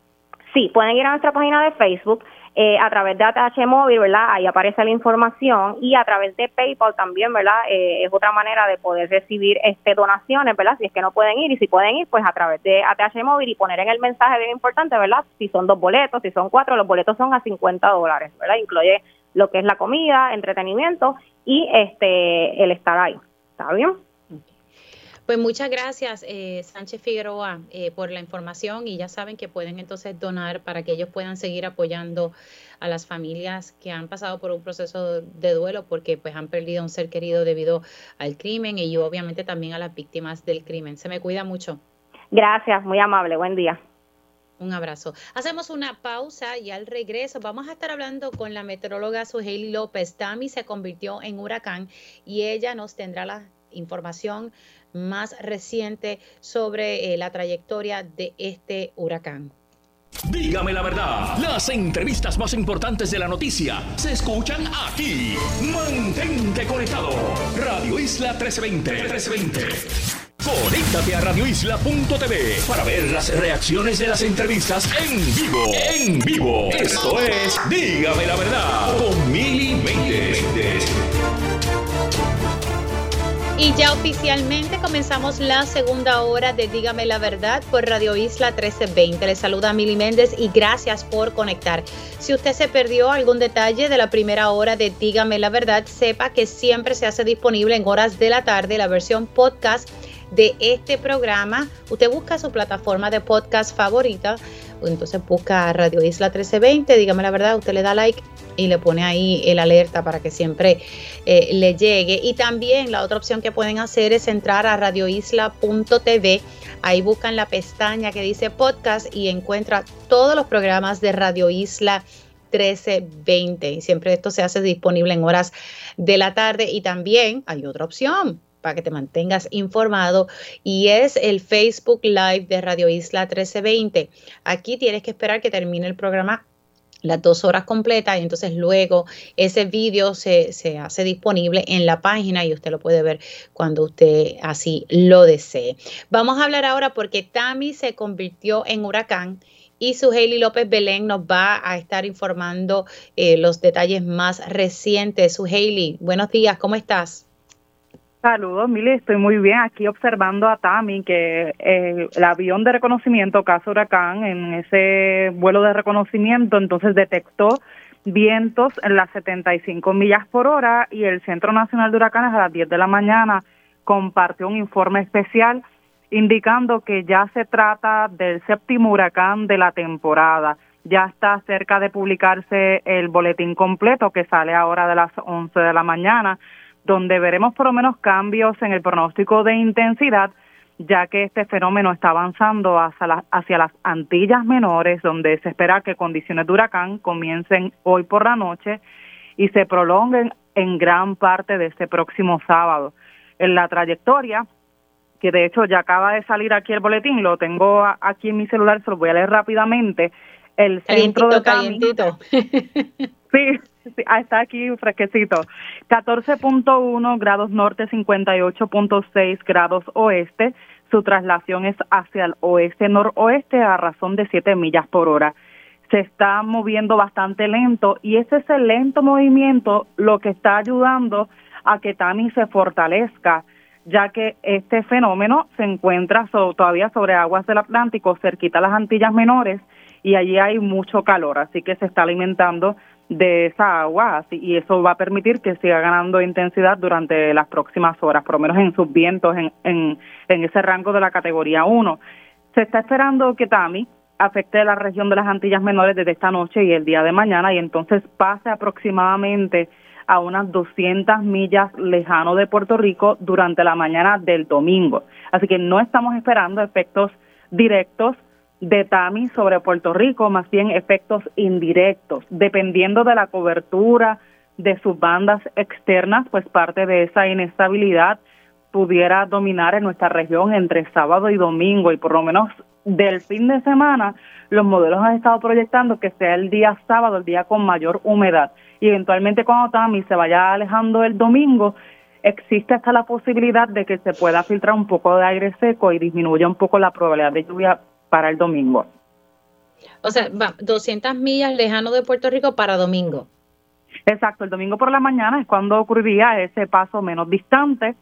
Sí, pueden ir a nuestra página de Facebook eh, a través de ATH Móvil, ¿verdad? Ahí aparece la información y a través de PayPal también, ¿verdad? es otra manera de poder recibir este donaciones, ¿verdad? Si es que no pueden ir y si pueden ir, pues a través de ATH Móvil y poner en el mensaje bien importante, ¿verdad? Si son dos boletos, si son cuatro, los boletos son a 50 dólares, ¿verdad? Incluye lo que es la comida, entretenimiento y este el estar ahí. ¿Está bien? Pues muchas gracias, eh, Sánchez Figueroa, eh, por la información y ya saben que pueden entonces donar para que ellos puedan seguir apoyando a las familias que han pasado por un proceso de duelo porque pues han perdido un ser querido debido al crimen y obviamente también a las víctimas del crimen. Se me cuida mucho. Gracias, muy amable, buen día. Un abrazo. Hacemos una pausa y al regreso vamos a estar hablando con la meteoróloga Suheili López. Tami se convirtió en huracán y ella nos tendrá la información más reciente sobre eh, la trayectoria de este huracán. Dígame la verdad, las entrevistas más importantes de la noticia se escuchan aquí. Mantente conectado. Radio Isla 1320. 1320. Conéctate a radioisla.tv para ver las reacciones de las entrevistas en vivo. En vivo. Esto es Dígame la verdad con Mili Y ya oficialmente comenzamos la segunda hora de Dígame la Verdad por Radio Isla 1320. Les saluda Mili Méndez y gracias por conectar. Si usted se perdió algún detalle de la primera hora de Dígame la Verdad, sepa que siempre se hace disponible en horas de la tarde la versión podcast de este programa. Usted busca su plataforma de podcast favorita, entonces busca Radio Isla 1320, dígame la verdad, usted le da like y le pone ahí el alerta para que siempre eh, le llegue. Y también la otra opción que pueden hacer es entrar a radioisla.tv. Ahí buscan la pestaña que dice podcast y encuentra todos los programas de Radio Isla 1320. Y siempre esto se hace disponible en horas de la tarde. Y también hay otra opción para que te mantengas informado y es el Facebook Live de Radio Isla 1320. Aquí tienes que esperar que termine el programa las dos horas completas y entonces luego ese vídeo se, hace disponible en la página y usted lo puede ver cuando usted así lo desee. Vamos a hablar ahora porque Tami se convirtió en huracán y su Hailey López Belén nos va a estar informando eh, los detalles más recientes. Su Hailey, buenos días, ¿cómo estás? Saludos, Mili, estoy muy bien aquí observando a Tami, que eh, el avión de reconocimiento, caso huracán, en ese vuelo de reconocimiento, entonces detectó vientos en las 75 millas por hora y el Centro Nacional de Huracanes a las 10 de la mañana compartió un informe especial indicando que ya se trata del séptimo huracán de la temporada. Ya está cerca de publicarse el boletín completo que sale ahora de las 11 de la mañana donde veremos por lo menos cambios en el pronóstico de intensidad, ya que este fenómeno está avanzando hacia, hacia las Antillas Menores, donde se espera que condiciones de huracán comiencen hoy por la noche y se prolonguen en gran parte de este próximo sábado. En la trayectoria, que de hecho ya acaba de salir aquí el boletín, lo tengo aquí en mi celular, se lo voy a leer rápidamente. El centro de Sí, Ah, está aquí fresquecito. 14.1 grados norte, 58.6 grados oeste. Su traslación es hacia el oeste-noroeste a razón de 7 millas por hora. Se está moviendo bastante lento y ese es el lento movimiento lo que está ayudando a que Tami se fortalezca, ya que este fenómeno se encuentra todavía sobre aguas del Atlántico, cerquita a las Antillas Menores, y allí hay mucho calor, así que se está alimentando de esa agua y eso va a permitir que siga ganando intensidad durante las próximas horas, por lo menos en sus vientos en, en, en ese rango de la categoría 1. Se está esperando que Tami afecte la región de las Antillas Menores desde esta noche y el día de mañana y entonces pase aproximadamente a unas 200 millas lejano de Puerto Rico durante la mañana del domingo. Así que no estamos esperando efectos directos de TAMI sobre Puerto Rico, más bien efectos indirectos, dependiendo de la cobertura de sus bandas externas, pues parte de esa inestabilidad pudiera dominar en nuestra región entre sábado y domingo. Y por lo menos del fin de semana los modelos han estado proyectando que sea el día sábado, el día con mayor humedad. Y eventualmente cuando Tami se vaya alejando el domingo existe hasta la posibilidad de que se pueda filtrar un poco de aire seco y disminuya un poco la probabilidad de lluvia para el domingo. O sea, va 200 millas lejano de Puerto Rico para domingo. Exacto, el domingo por la mañana es cuando ocurriría ese paso menos distante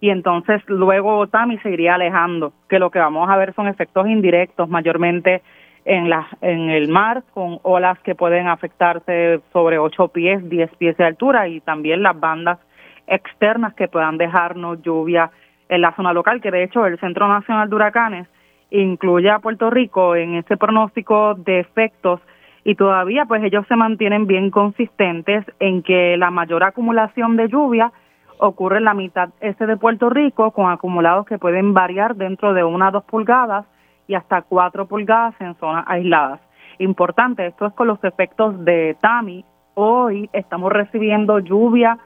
y entonces luego Tami se iría alejando, que lo que vamos a ver son efectos indirectos mayormente en, la, en el mar con olas que pueden afectarse sobre 8 pies, 10 pies de altura y también las bandas externas que puedan dejarnos lluvia en la zona local, que de hecho el Centro Nacional de Huracanes incluye a Puerto Rico en ese pronóstico de efectos y todavía pues ellos se mantienen bien consistentes en que la mayor acumulación de lluvia ocurre en la mitad este de Puerto Rico con acumulados que pueden variar dentro de una a dos pulgadas y hasta cuatro pulgadas en zonas aisladas. Importante, esto es con los efectos de Tami. Hoy estamos recibiendo lluvia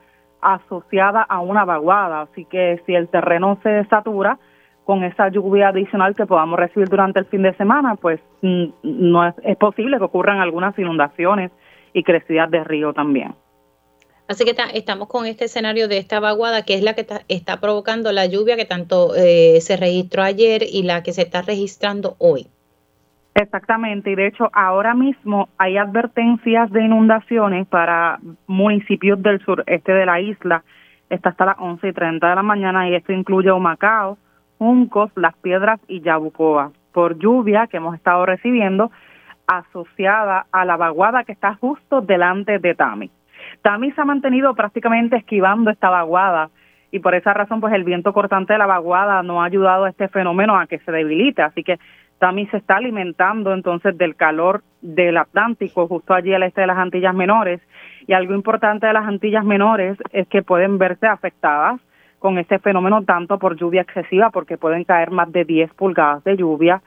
asociada a una vaguada, así que si el terreno se satura, con esa lluvia adicional que podamos recibir durante el fin de semana, pues mm, no es, es posible que ocurran algunas inundaciones y crecidas de río también. Así que estamos con este escenario de esta vaguada, que es la que está, provocando la lluvia que tanto eh, se registró ayer y la que se está registrando hoy. Exactamente, y de hecho ahora mismo hay advertencias de inundaciones para municipios del sureste de la isla. Está hasta las 11 y 30 de la mañana y esto incluye Humacao, Juncos, Las Piedras y Yabucoa, por lluvia que hemos estado recibiendo asociada a la vaguada que está justo delante de Tami. Tami se ha mantenido prácticamente esquivando esta vaguada y por esa razón pues el viento cortante de la vaguada no ha ayudado a este fenómeno a que se debilite, así que Tami se está alimentando entonces del calor del Atlántico justo allí al este de las Antillas Menores y algo importante de las Antillas Menores es que pueden verse afectadas con este fenómeno tanto por lluvia excesiva porque pueden caer más de 10 pulgadas de lluvia,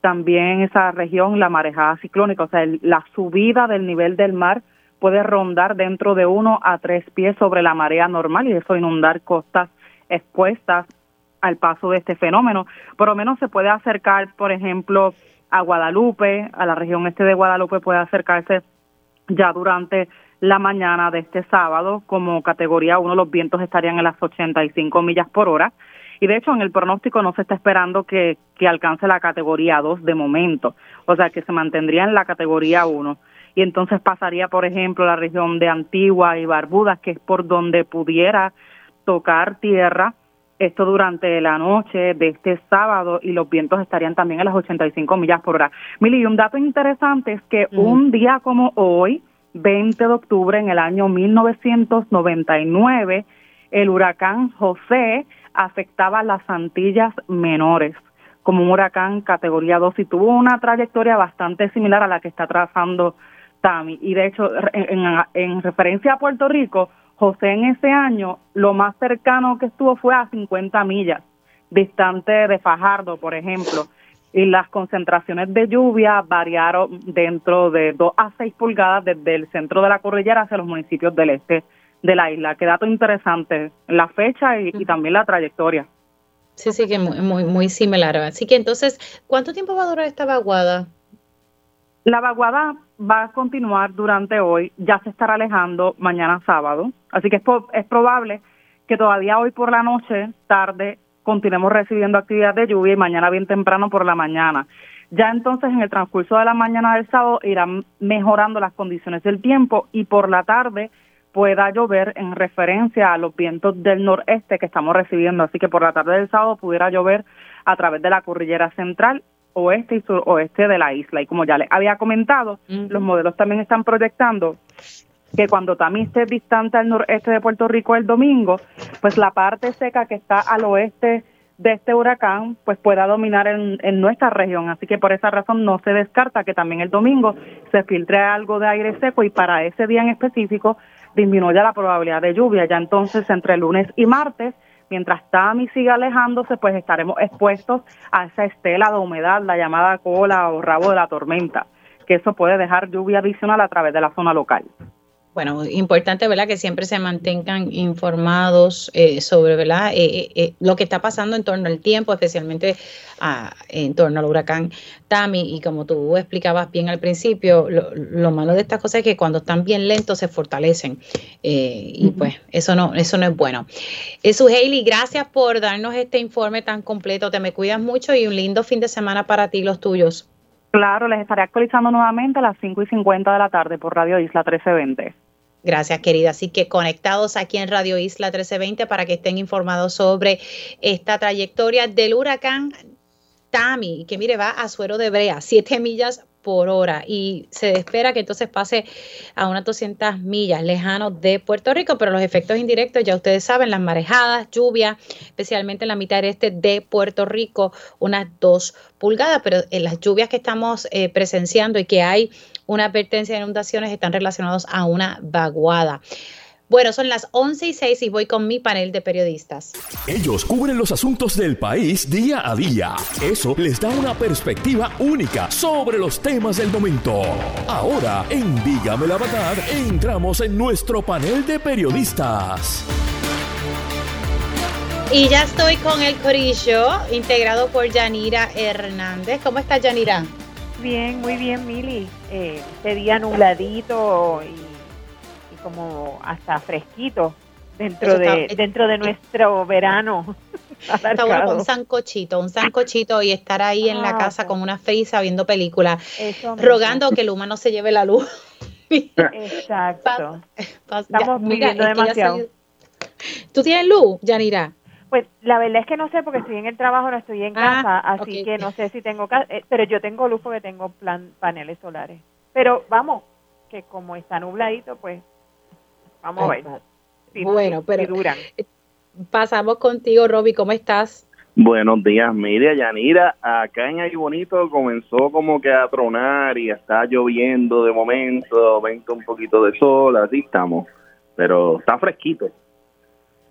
también en esa región la marejada ciclónica, o sea, la subida del nivel del mar puede rondar dentro de uno a tres pies sobre la marea normal y eso inundar costas expuestas al paso de este fenómeno. Por lo menos se puede acercar, por ejemplo, a Guadalupe, a la región este de Guadalupe puede acercarse ya durante la mañana de este sábado como categoría 1 los vientos estarían en las 85 millas por hora. Y de hecho en el pronóstico no se está esperando que, que alcance la categoría 2 de momento, o sea que se mantendría en la categoría 1 y entonces pasaría, por ejemplo, la región de Antigua y Barbudas, que es por donde pudiera tocar tierra. Esto durante la noche de este sábado y los vientos estarían también a las 85 millas por hora. Mili, y un dato interesante es que un día como hoy, 20 de octubre en el año 1999, el huracán José afectaba las Antillas Menores como un huracán categoría 2 y tuvo una trayectoria bastante similar a la que está trazando y de hecho, en, referencia a Puerto Rico, José en ese año, lo más cercano que estuvo fue a 50 millas, distante de Fajardo, por ejemplo. Y las concentraciones de lluvia variaron dentro de 2 a 6 pulgadas desde el centro de la cordillera hacia los municipios del este de la isla. Qué dato interesante, la fecha y, también la trayectoria. Sí, sí, que muy, muy, muy similar. Así que entonces, ¿cuánto tiempo va a durar esta vaguada? La vaguada va a continuar durante hoy, ya se estará alejando mañana sábado, así que es, es probable que todavía hoy por la noche, tarde, continuemos recibiendo actividad de lluvia y mañana bien temprano por la mañana. Ya entonces en el transcurso de la mañana del sábado irán mejorando las condiciones del tiempo y por la tarde pueda llover en referencia a los vientos del noreste que estamos recibiendo. Así que por la tarde del sábado pudiera llover a través de la cordillera central oeste y suroeste de la isla. Y como ya les había comentado, los modelos también están proyectando que cuando también esté distante al noreste de Puerto Rico el domingo, pues la parte seca que está al oeste de este huracán pues pueda dominar en, en, nuestra región. Así que por esa razón no se descarta que también el domingo se filtre algo de aire seco y para ese día en específico disminuya la probabilidad de lluvia. Ya entonces entre lunes y martes mientras Tami siga alejándose, pues estaremos expuestos a esa estela de humedad, la llamada cola o rabo de la tormenta, que eso puede dejar lluvia adicional a través de la zona local bueno, importante, ¿verdad? Que siempre se mantengan informados eh, sobre, ¿verdad? Eh, eh, lo que está pasando en torno al tiempo, especialmente a, en torno al huracán Tami. Y como tú explicabas bien al principio, lo, malo de estas cosas es que cuando están bien lentos se fortalecen. y pues eso no, eso no es bueno. Su Hailey, gracias por darnos este informe tan completo. Te me cuidas mucho y un lindo fin de semana para ti y los tuyos. Claro, les estaré actualizando nuevamente a las 5 y 50 de la tarde por Radio Isla 1320. Gracias, querida. Así que conectados aquí en Radio Isla 1320 para que estén informados sobre esta trayectoria del huracán Tami, que mire, va a Suero de Brea, 7 millas por hora y se espera que entonces pase a unas 200 millas lejano de Puerto Rico, pero los efectos indirectos ya ustedes saben, las marejadas, lluvia, especialmente en la mitad este de Puerto Rico, unas 2 pulgadas, pero en las lluvias que estamos eh, presenciando y que hay una advertencia de inundaciones están relacionados a una vaguada. Bueno, son las 11 y 6 y voy con mi panel de periodistas. Ellos cubren los asuntos del país día a día. Eso les da una perspectiva única sobre los temas del momento. Ahora, en Dígame la Verdad, entramos en nuestro panel de periodistas. Y ya estoy con el corillo, integrado por Yanira Hernández. ¿Cómo estás, Yanira? Bien, muy bien, Mili. Eh, este día nubladito y, como hasta fresquito dentro de dentro de nuestro verano. Está bueno un sancochito, un sancochito y estar ahí en la ah, casa con una frisa viendo películas, rogando que Luma no se lleve la luz. Exacto. Estamos viviendo demasiado. ¿Tú tienes luz, Yanira? Pues la verdad es que no sé porque estoy en el trabajo, no estoy en ah, casa, así que no sé si tengo casa, eh, pero yo tengo luz porque tengo plan paneles solares. Pero vamos, que como está nubladito, pues vamos a ver. bueno, pero duran. Eh, pasamos contigo, Roby, ¿cómo estás? Buenos días, Miriam, Yanira. Acá en Ay Bonito comenzó como que a tronar y está lloviendo de momento, venta un poquito de sol, así estamos. Pero está fresquito.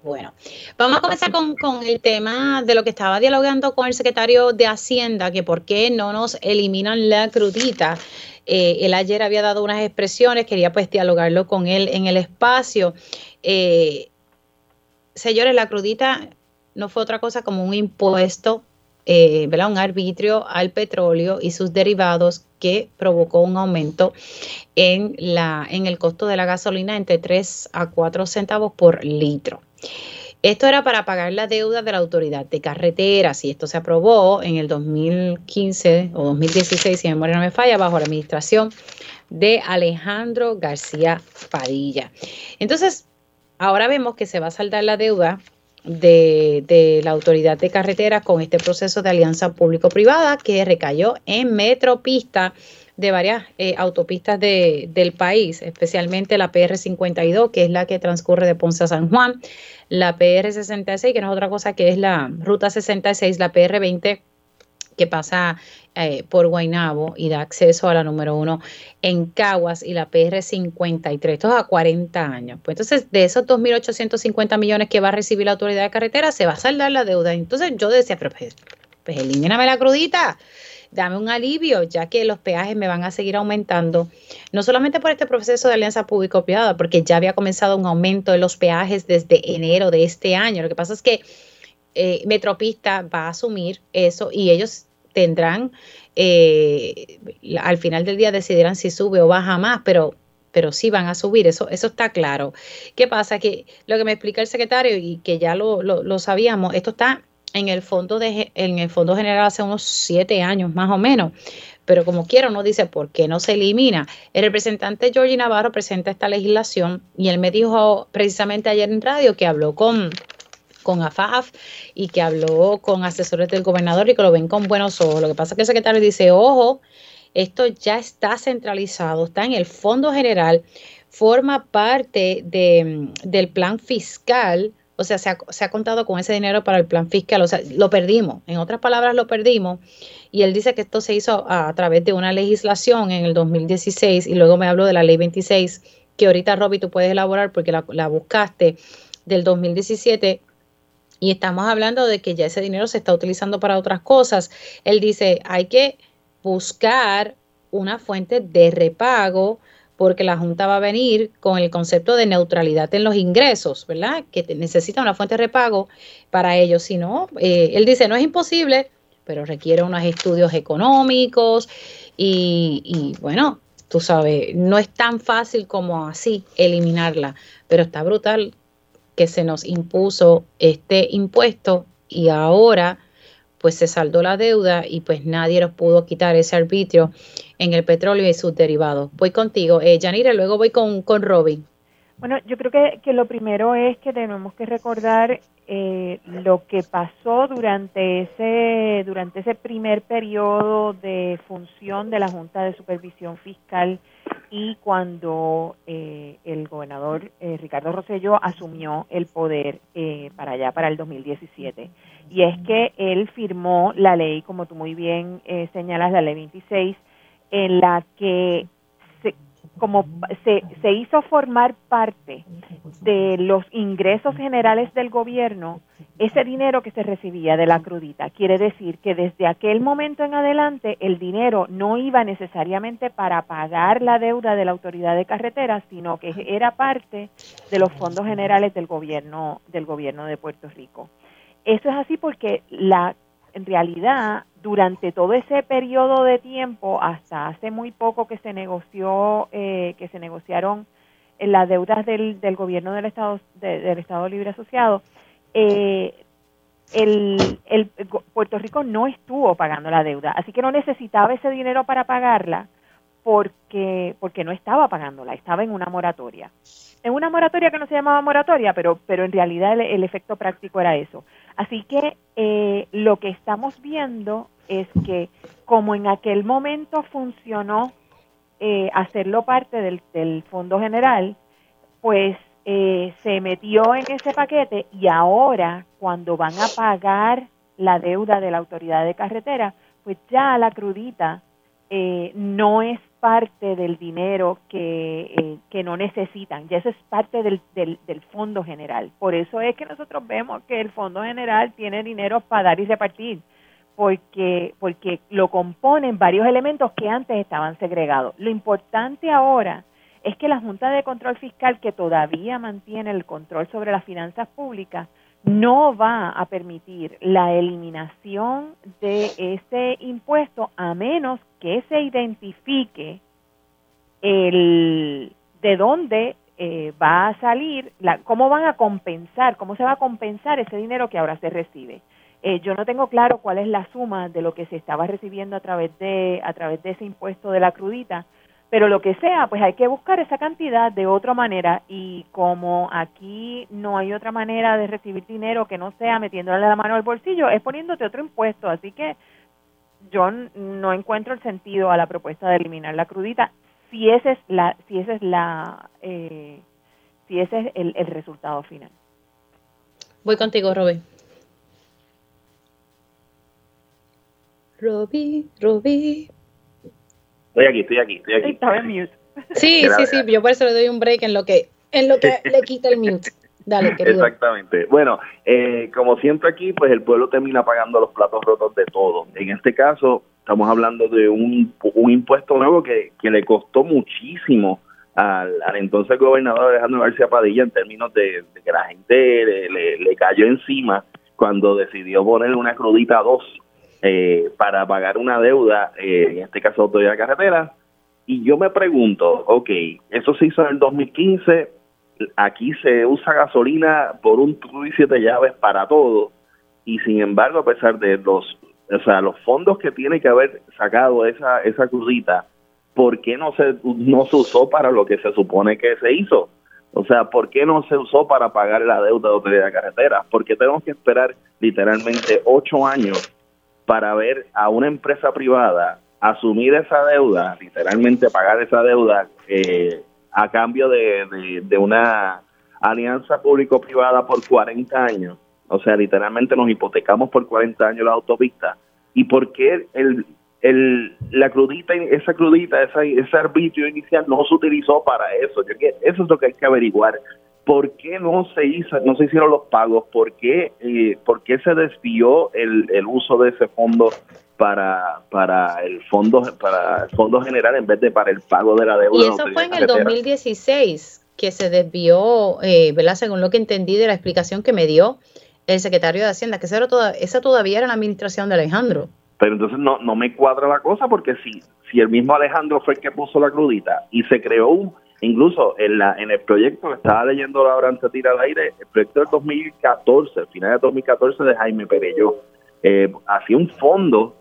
Bueno, vamos a comenzar con, el tema de lo que estaba dialogando con el secretario de Hacienda, que por qué no nos eliminan la crudita. Eh, él ayer había dado unas expresiones, quería pues dialogarlo con él en el espacio. Eh, señores, la crudita no fue otra cosa como un impuesto, eh, un arbitrio al petróleo y sus derivados que provocó un aumento en, la, en el costo de la gasolina entre 3 a 4 centavos por litro. Esto era para pagar la deuda de la autoridad de carreteras y esto se aprobó en el 2015 o 2016, si mi memoria no me falla, bajo la administración de Alejandro García Padilla. Entonces, ahora vemos que se va a saldar la deuda de, la autoridad de carreteras con este proceso de alianza público-privada que recayó en Metropista de varias eh, autopistas del país, especialmente la PR52, que es la que transcurre de Ponce a San Juan, la PR66, que no es otra cosa que es la Ruta 66, la PR20 que pasa eh, por Guainabo y da acceso a la número uno en Caguas y la PR53, esto es a 40 años. Pues entonces, de esos 2.850 millones que va a recibir la autoridad de carretera, se va a saldar la deuda. Entonces yo decía, pero pues, pues elimíname la crudita dame un alivio, ya que los peajes me van a seguir aumentando, no solamente por este proceso de alianza público-privada, porque ya había comenzado un aumento de los peajes desde enero de este año. Lo que pasa es que eh, Metropista va a asumir eso y ellos tendrán, eh, al final del día decidirán si sube o baja más, pero pero sí van a subir, eso, eso está claro. ¿Qué pasa? Que lo que me explica el secretario y que ya lo, lo sabíamos, esto está en el fondo de en el fondo general hace unos siete años más o menos pero como quiero no dice por qué no se elimina el representante Georgie Navarro presenta esta legislación y él me dijo precisamente ayer en radio que habló con con AFAF y que habló con asesores del gobernador y que lo ven con buenos ojos. Lo que pasa es que el secretario dice, ojo, esto ya está centralizado, está en el Fondo General, forma parte de, del plan fiscal o sea, se ha, contado con ese dinero para el plan fiscal, o sea, lo perdimos, en otras palabras lo perdimos, y él dice que esto se hizo a, través de una legislación en el 2016, y luego me hablo de la ley 26, que ahorita, Roby, tú puedes elaborar porque la, la buscaste del 2017, y estamos hablando de que ya ese dinero se está utilizando para otras cosas. Él dice, hay que buscar una fuente de repago porque la Junta va a venir con el concepto de neutralidad en los ingresos, ¿verdad? Que necesita una fuente de repago para ellos. Si no, eh, él dice, no es imposible, pero requiere unos estudios económicos y, bueno, tú sabes, no es tan fácil como así eliminarla, pero está brutal que se nos impuso este impuesto y ahora pues se saldó la deuda y pues nadie nos pudo quitar ese arbitrio en el petróleo y sus derivados. Voy contigo, eh, Yanira, luego voy con, con Robin. Bueno, yo creo que, que lo primero es que tenemos que recordar eh, lo que pasó durante ese durante ese primer periodo de función de la Junta de Supervisión Fiscal y cuando eh, el gobernador eh, Ricardo Rosello asumió el poder eh, para allá, para el 2017. Y es que él firmó la ley, como tú muy bien señalas, la ley 26, en la que como se, se hizo formar parte de los ingresos generales del gobierno ese dinero que se recibía de la crudita. Quiere decir que desde aquel momento en adelante el dinero no iba necesariamente para pagar la deuda de la autoridad de carreteras, sino que era parte de los fondos generales del gobierno del gobierno de Puerto Rico. eso es así porque la en realidad durante todo ese periodo de tiempo hasta hace muy poco que se negoció eh, que se negociaron las deudas del, del gobierno del estado del estado libre asociado eh, el, el, Puerto Rico no estuvo pagando la deuda, así que no necesitaba ese dinero para pagarla porque porque no estaba pagándola, estaba en una moratoria. En una moratoria que no se llamaba moratoria, pero pero en realidad el, efecto práctico era eso. Así que eh, lo que estamos viendo es que como en aquel momento funcionó eh, hacerlo parte del, Fondo General, pues eh, se metió en ese paquete y ahora cuando van a pagar la deuda de la autoridad de carretera, pues ya la crudita eh, no es parte del dinero que, eh, que no necesitan, ya eso es parte del, del, del, fondo general. Por eso es que nosotros vemos que el fondo general tiene dinero para dar y repartir, porque, porque lo componen varios elementos que antes estaban segregados. Lo importante ahora es que la Junta de Control Fiscal, que todavía mantiene el control sobre las finanzas públicas, no va a permitir la eliminación de ese impuesto a menos que se identifique el de dónde eh, va a salir, la, cómo van a compensar, cómo se va a compensar ese dinero que ahora se recibe. Eh, yo no tengo claro cuál es la suma de lo que se estaba recibiendo a través de a través de ese impuesto de la crudita, pero lo que sea, pues hay que buscar esa cantidad de otra manera y como aquí no hay otra manera de recibir dinero que no sea metiéndole la mano al bolsillo, es poniéndote otro impuesto, así que yo no encuentro el sentido a la propuesta de eliminar la crudita si ese es la si ese es la eh, si ese es el, resultado final. Voy contigo, Roby. Roby, Roby. Estoy aquí, estoy aquí, estoy aquí. Estaba en mute. Sí, sí, sí, yo por eso le doy un break en lo que, en lo que le quita el mute. Dale, querido. Exactamente. Bueno, eh, como siempre aquí, pues el pueblo termina pagando los platos rotos de todo. En este caso, estamos hablando de un, un impuesto nuevo que, que le costó muchísimo al, al, entonces gobernador Alejandro García Padilla en términos de, de que la gente le, le, le, cayó encima cuando decidió poner una crudita 2 eh, para pagar una deuda, eh, en este caso Autoridad de Carretera. Y yo me pregunto, ok, eso se hizo en el 2015, aquí se usa gasolina por un tubo y siete llaves para todo, y sin embargo, a pesar de los, o sea, los fondos que tiene que haber sacado esa, esa crudita, ¿por qué no se, no se usó para lo que se supone que se hizo? O sea, ¿por qué no se usó para pagar la deuda de autoridad de carretera? Porque tenemos que esperar literalmente ocho años para ver a una empresa privada asumir esa deuda, literalmente pagar esa deuda eh, a cambio de, de, una alianza público-privada por 40 años. O sea, literalmente nos hipotecamos por 40 años la autopista. ¿Y por qué el, el, la crudita, esa crudita, esa, ese arbitrio inicial no se utilizó para eso? Eso es lo que hay que averiguar. ¿Por qué no se hizo, no se hicieron los pagos? ¿Por qué, eh, ¿por qué se desvió el, el, uso de ese fondo para, para el fondo para el fondo general en vez de para el pago de la deuda? Y eso fue en el 2016 que se desvió, eh, ¿verdad? Según lo que entendí de la explicación que me dio el secretario de Hacienda, que esa, toda, esa todavía era la administración de Alejandro. Pero entonces no, no me cuadra la cosa porque si, si el mismo Alejandro fue el que puso la crudita y se creó un Incluso en, la, en el proyecto que estaba leyendo ahora antes de tirar al aire, el proyecto del 2014, final de 2014 de Jaime Perello, eh, hacía un fondo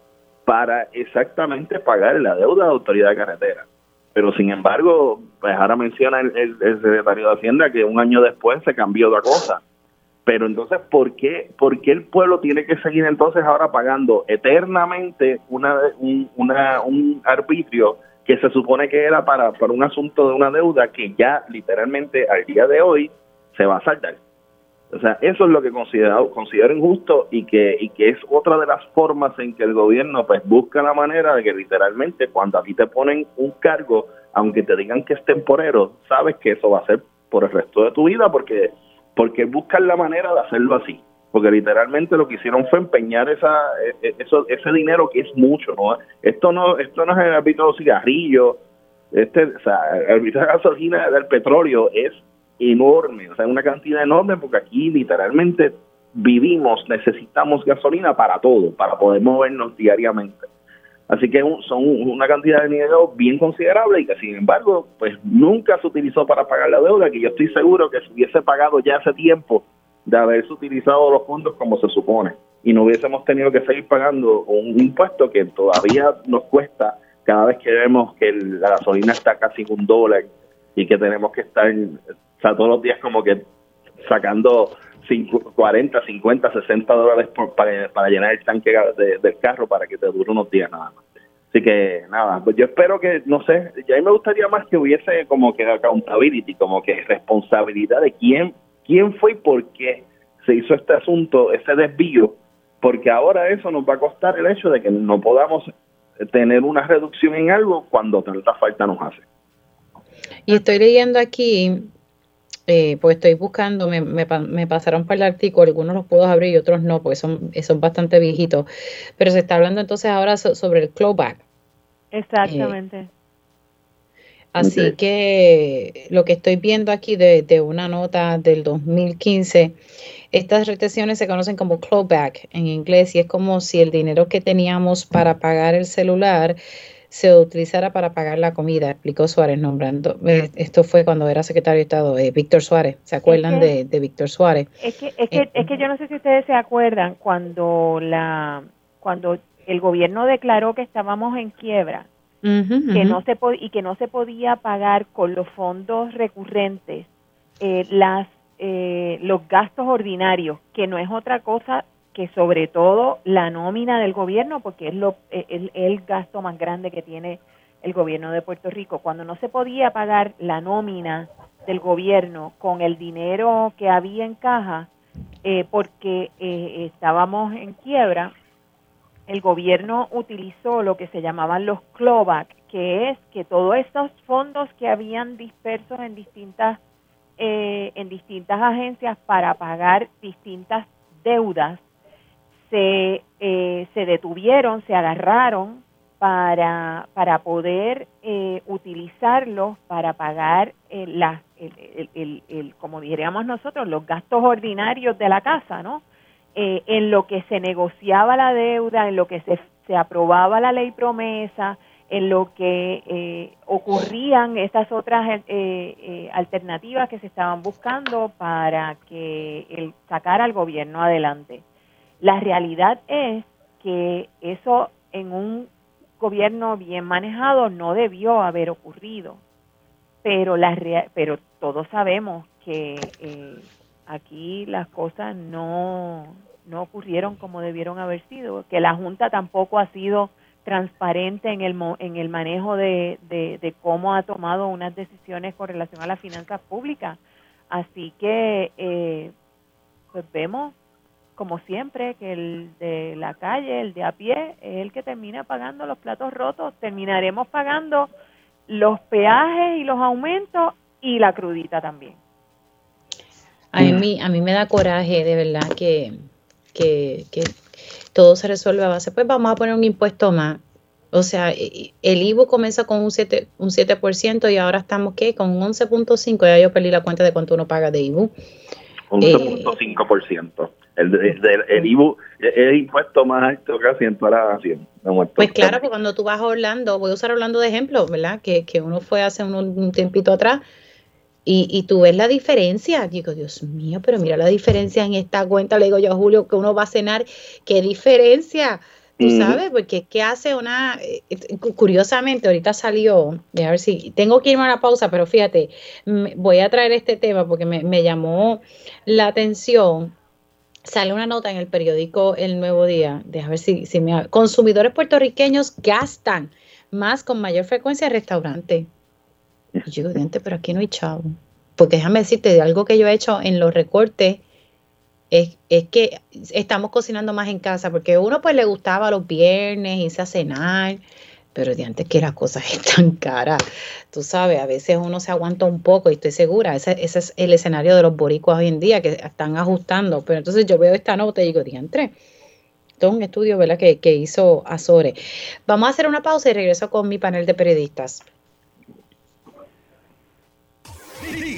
para exactamente pagar la deuda de la autoridad de carretera. Pero sin embargo, pues ahora menciona el, el, secretario de Hacienda que un año después se cambió la cosa. Pero entonces, ¿por qué, ¿por qué el pueblo tiene que seguir entonces ahora pagando eternamente una, un, una, un arbitrio que se supone que era para, para un asunto de una deuda que ya literalmente al día de hoy se va a saldar. O sea, eso es lo que considero, considero injusto y que, y que es otra de las formas en que el gobierno pues busca la manera de que literalmente cuando a ti te ponen un cargo, aunque te digan que es temporero, sabes que eso va a ser por el resto de tu vida porque, porque buscan la manera de hacerlo así porque literalmente lo que hicieron fue empeñar esa e, e, eso, ese dinero que es mucho no esto no esto no es el ámbito de los cigarrillos este o sea el ámbito de gasolina del petróleo es enorme o sea una cantidad enorme porque aquí literalmente vivimos necesitamos gasolina para todo, para poder movernos diariamente. Así que son una cantidad de dinero bien considerable y que sin embargo, pues nunca se utilizó para pagar la deuda, que yo estoy seguro que se hubiese pagado ya hace tiempo de haberse utilizado los fondos como se supone y no hubiésemos tenido que seguir pagando un impuesto que todavía nos cuesta cada vez que vemos que la gasolina está casi un dólar y que tenemos que estar, todos los días como que sacando 40, 50, 60 dólares para, llenar el tanque del carro para que te dure unos días nada más. Así que nada, pues yo espero que, no sé, ya a mí me gustaría más que hubiese como que accountability, como que responsabilidad de quién, quién fue y por qué se hizo este asunto, ese desvío, porque ahora eso nos va a costar el hecho de que no podamos tener una reducción en algo cuando tanta falta nos hace. Y estoy leyendo aquí eh, pues estoy buscando, me, me, me, pasaron para el artículo, algunos los puedo abrir y otros no, porque son, son bastante viejitos. Pero se está hablando entonces ahora sobre el clawback. Exactamente. Eh, así que lo que estoy viendo aquí de, de, una nota del 2015, estas retenciones se conocen como clawback en inglés y es como si el dinero que teníamos para pagar el celular se utilizara para pagar la comida, explicó Suárez nombrando. Eh, esto fue cuando era secretario de Estado, eh, Víctor Suárez. ¿Se acuerdan de, Víctor Suárez? Es que, es, que, eh, es que yo no sé si ustedes se acuerdan cuando, la, cuando el gobierno declaró que estábamos en quiebra. Que no se y que no se podía pagar con los fondos recurrentes las los gastos ordinarios que no es otra cosa que sobre todo la nómina del gobierno, porque es lo, el, el gasto más grande que tiene el gobierno de Puerto Rico. Cuando no se podía pagar la nómina del gobierno con el dinero que había en caja, eh, porque eh, estábamos en quiebra, el gobierno utilizó lo que se llamaban los clawback, que es que todos estos fondos que habían dispersos en distintas eh, en distintas agencias para pagar distintas deudas se, eh, se detuvieron, se agarraron para, para poder eh, utilizarlos para pagar eh, el, el, el, como diríamos nosotros, los gastos ordinarios de la casa, ¿no? Eh, en lo que se negociaba la deuda, en lo que se, se aprobaba la ley promesa, en lo que eh, ocurrían estas otras eh, alternativas que se estaban buscando para que el, sacar al gobierno adelante. La realidad es que eso en un gobierno bien manejado no debió haber ocurrido, pero, la pero todos sabemos que eh, aquí las cosas no, no ocurrieron como debieron haber sido, que la Junta tampoco ha sido transparente en el, en el manejo de, de, cómo ha tomado unas decisiones con relación a las finanzas públicas. Así que, eh, pues vemos como siempre, que el de la calle, el de a pie, es el que termina pagando los platos rotos. Terminaremos pagando los peajes y los aumentos y la crudita también. A mí, a mí me da coraje, de verdad, que, que, que todo se resuelve a base, pues vamos a poner un impuesto más. O sea, el IVU comenzó con un 7%, un 7% y ahora estamos, ¿qué? Con un 11.5%. Ya yo perdí la cuenta de cuánto uno paga de IVU. 11.5%. El, el, el, IBU es el impuesto más alto casi en toda la nación. Pues claro, porque cuando tú vas a Orlando, voy a usar Orlando de ejemplo, ¿verdad? Que, que uno fue hace un, un tiempito atrás y, y, tú ves la diferencia. Digo, Dios mío, pero mira la diferencia en esta cuenta. Le digo yo a Julio que uno va a cenar. ¿Qué diferencia? Tú sabes, porque ¿qué hace una? Eh, eh, curiosamente, ahorita salió, a ver si tengo que irme a una pausa, pero fíjate, voy a traer este tema porque me, me llamó la atención sale una nota en el periódico El Nuevo Día, déjame ver si, si me... Consumidores puertorriqueños gastan más con mayor frecuencia en restaurantes. Y yo digo, pero aquí no hay chavo. Porque déjame decirte, de algo que yo he hecho en los recortes, es, es, que estamos cocinando más en casa, porque uno pues le gustaba los viernes irse a cenar, pero de antes que las cosas están caras, tú sabes, a veces uno se aguanta un poco y estoy segura, ese, ese es el escenario de los boricuas hoy en día que están ajustando, pero entonces yo veo esta nota y digo, diantre, esto es un estudio ¿verdad? Que, que hizo Azore. Vamos a hacer una pausa y regreso con mi panel de periodistas.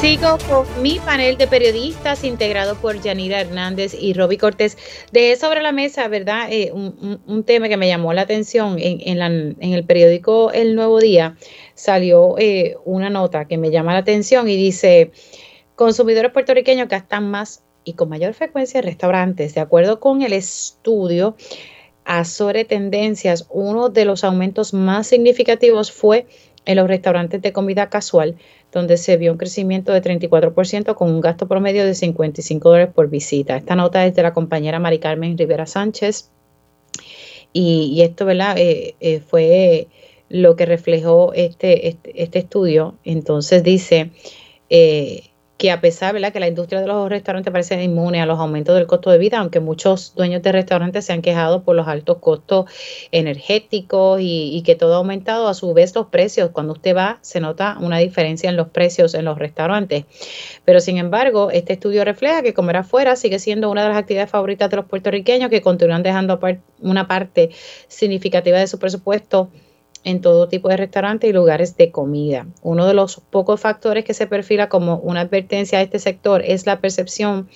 Sigo con mi panel de periodistas integrado por Yanira Hernández y Roby Cortés. Dejé sobre la mesa, ¿verdad? Eh, un, tema que me llamó la atención en, el periódico El Nuevo Día. Salió eh, una nota que me llama la atención y dice, consumidores puertorriqueños gastan más y con mayor frecuencia restaurantes. De acuerdo con el estudio Azore Tendencias, uno de los aumentos más significativos fue en los restaurantes de comida casual, donde se vio un crecimiento de 34% con un gasto promedio de 55 dólares por visita. Esta nota es de la compañera Mari Carmen Rivera Sánchez. Y, esto, ¿verdad? Eh, eh, fue lo que reflejó este, este, este estudio. Entonces dice, eh, que a pesar de que la industria de los restaurantes parece inmune a los aumentos del costo de vida, aunque muchos dueños de restaurantes se han quejado por los altos costos energéticos y, que todo ha aumentado, a su vez los precios, cuando usted va, se nota una diferencia en los precios en los restaurantes. Pero sin embargo, este estudio refleja que comer afuera sigue siendo una de las actividades favoritas de los puertorriqueños que continúan dejando una parte significativa de su presupuesto en todo tipo de restaurantes y lugares de comida. Uno de los pocos factores que se perfila como una advertencia a este sector es la percepción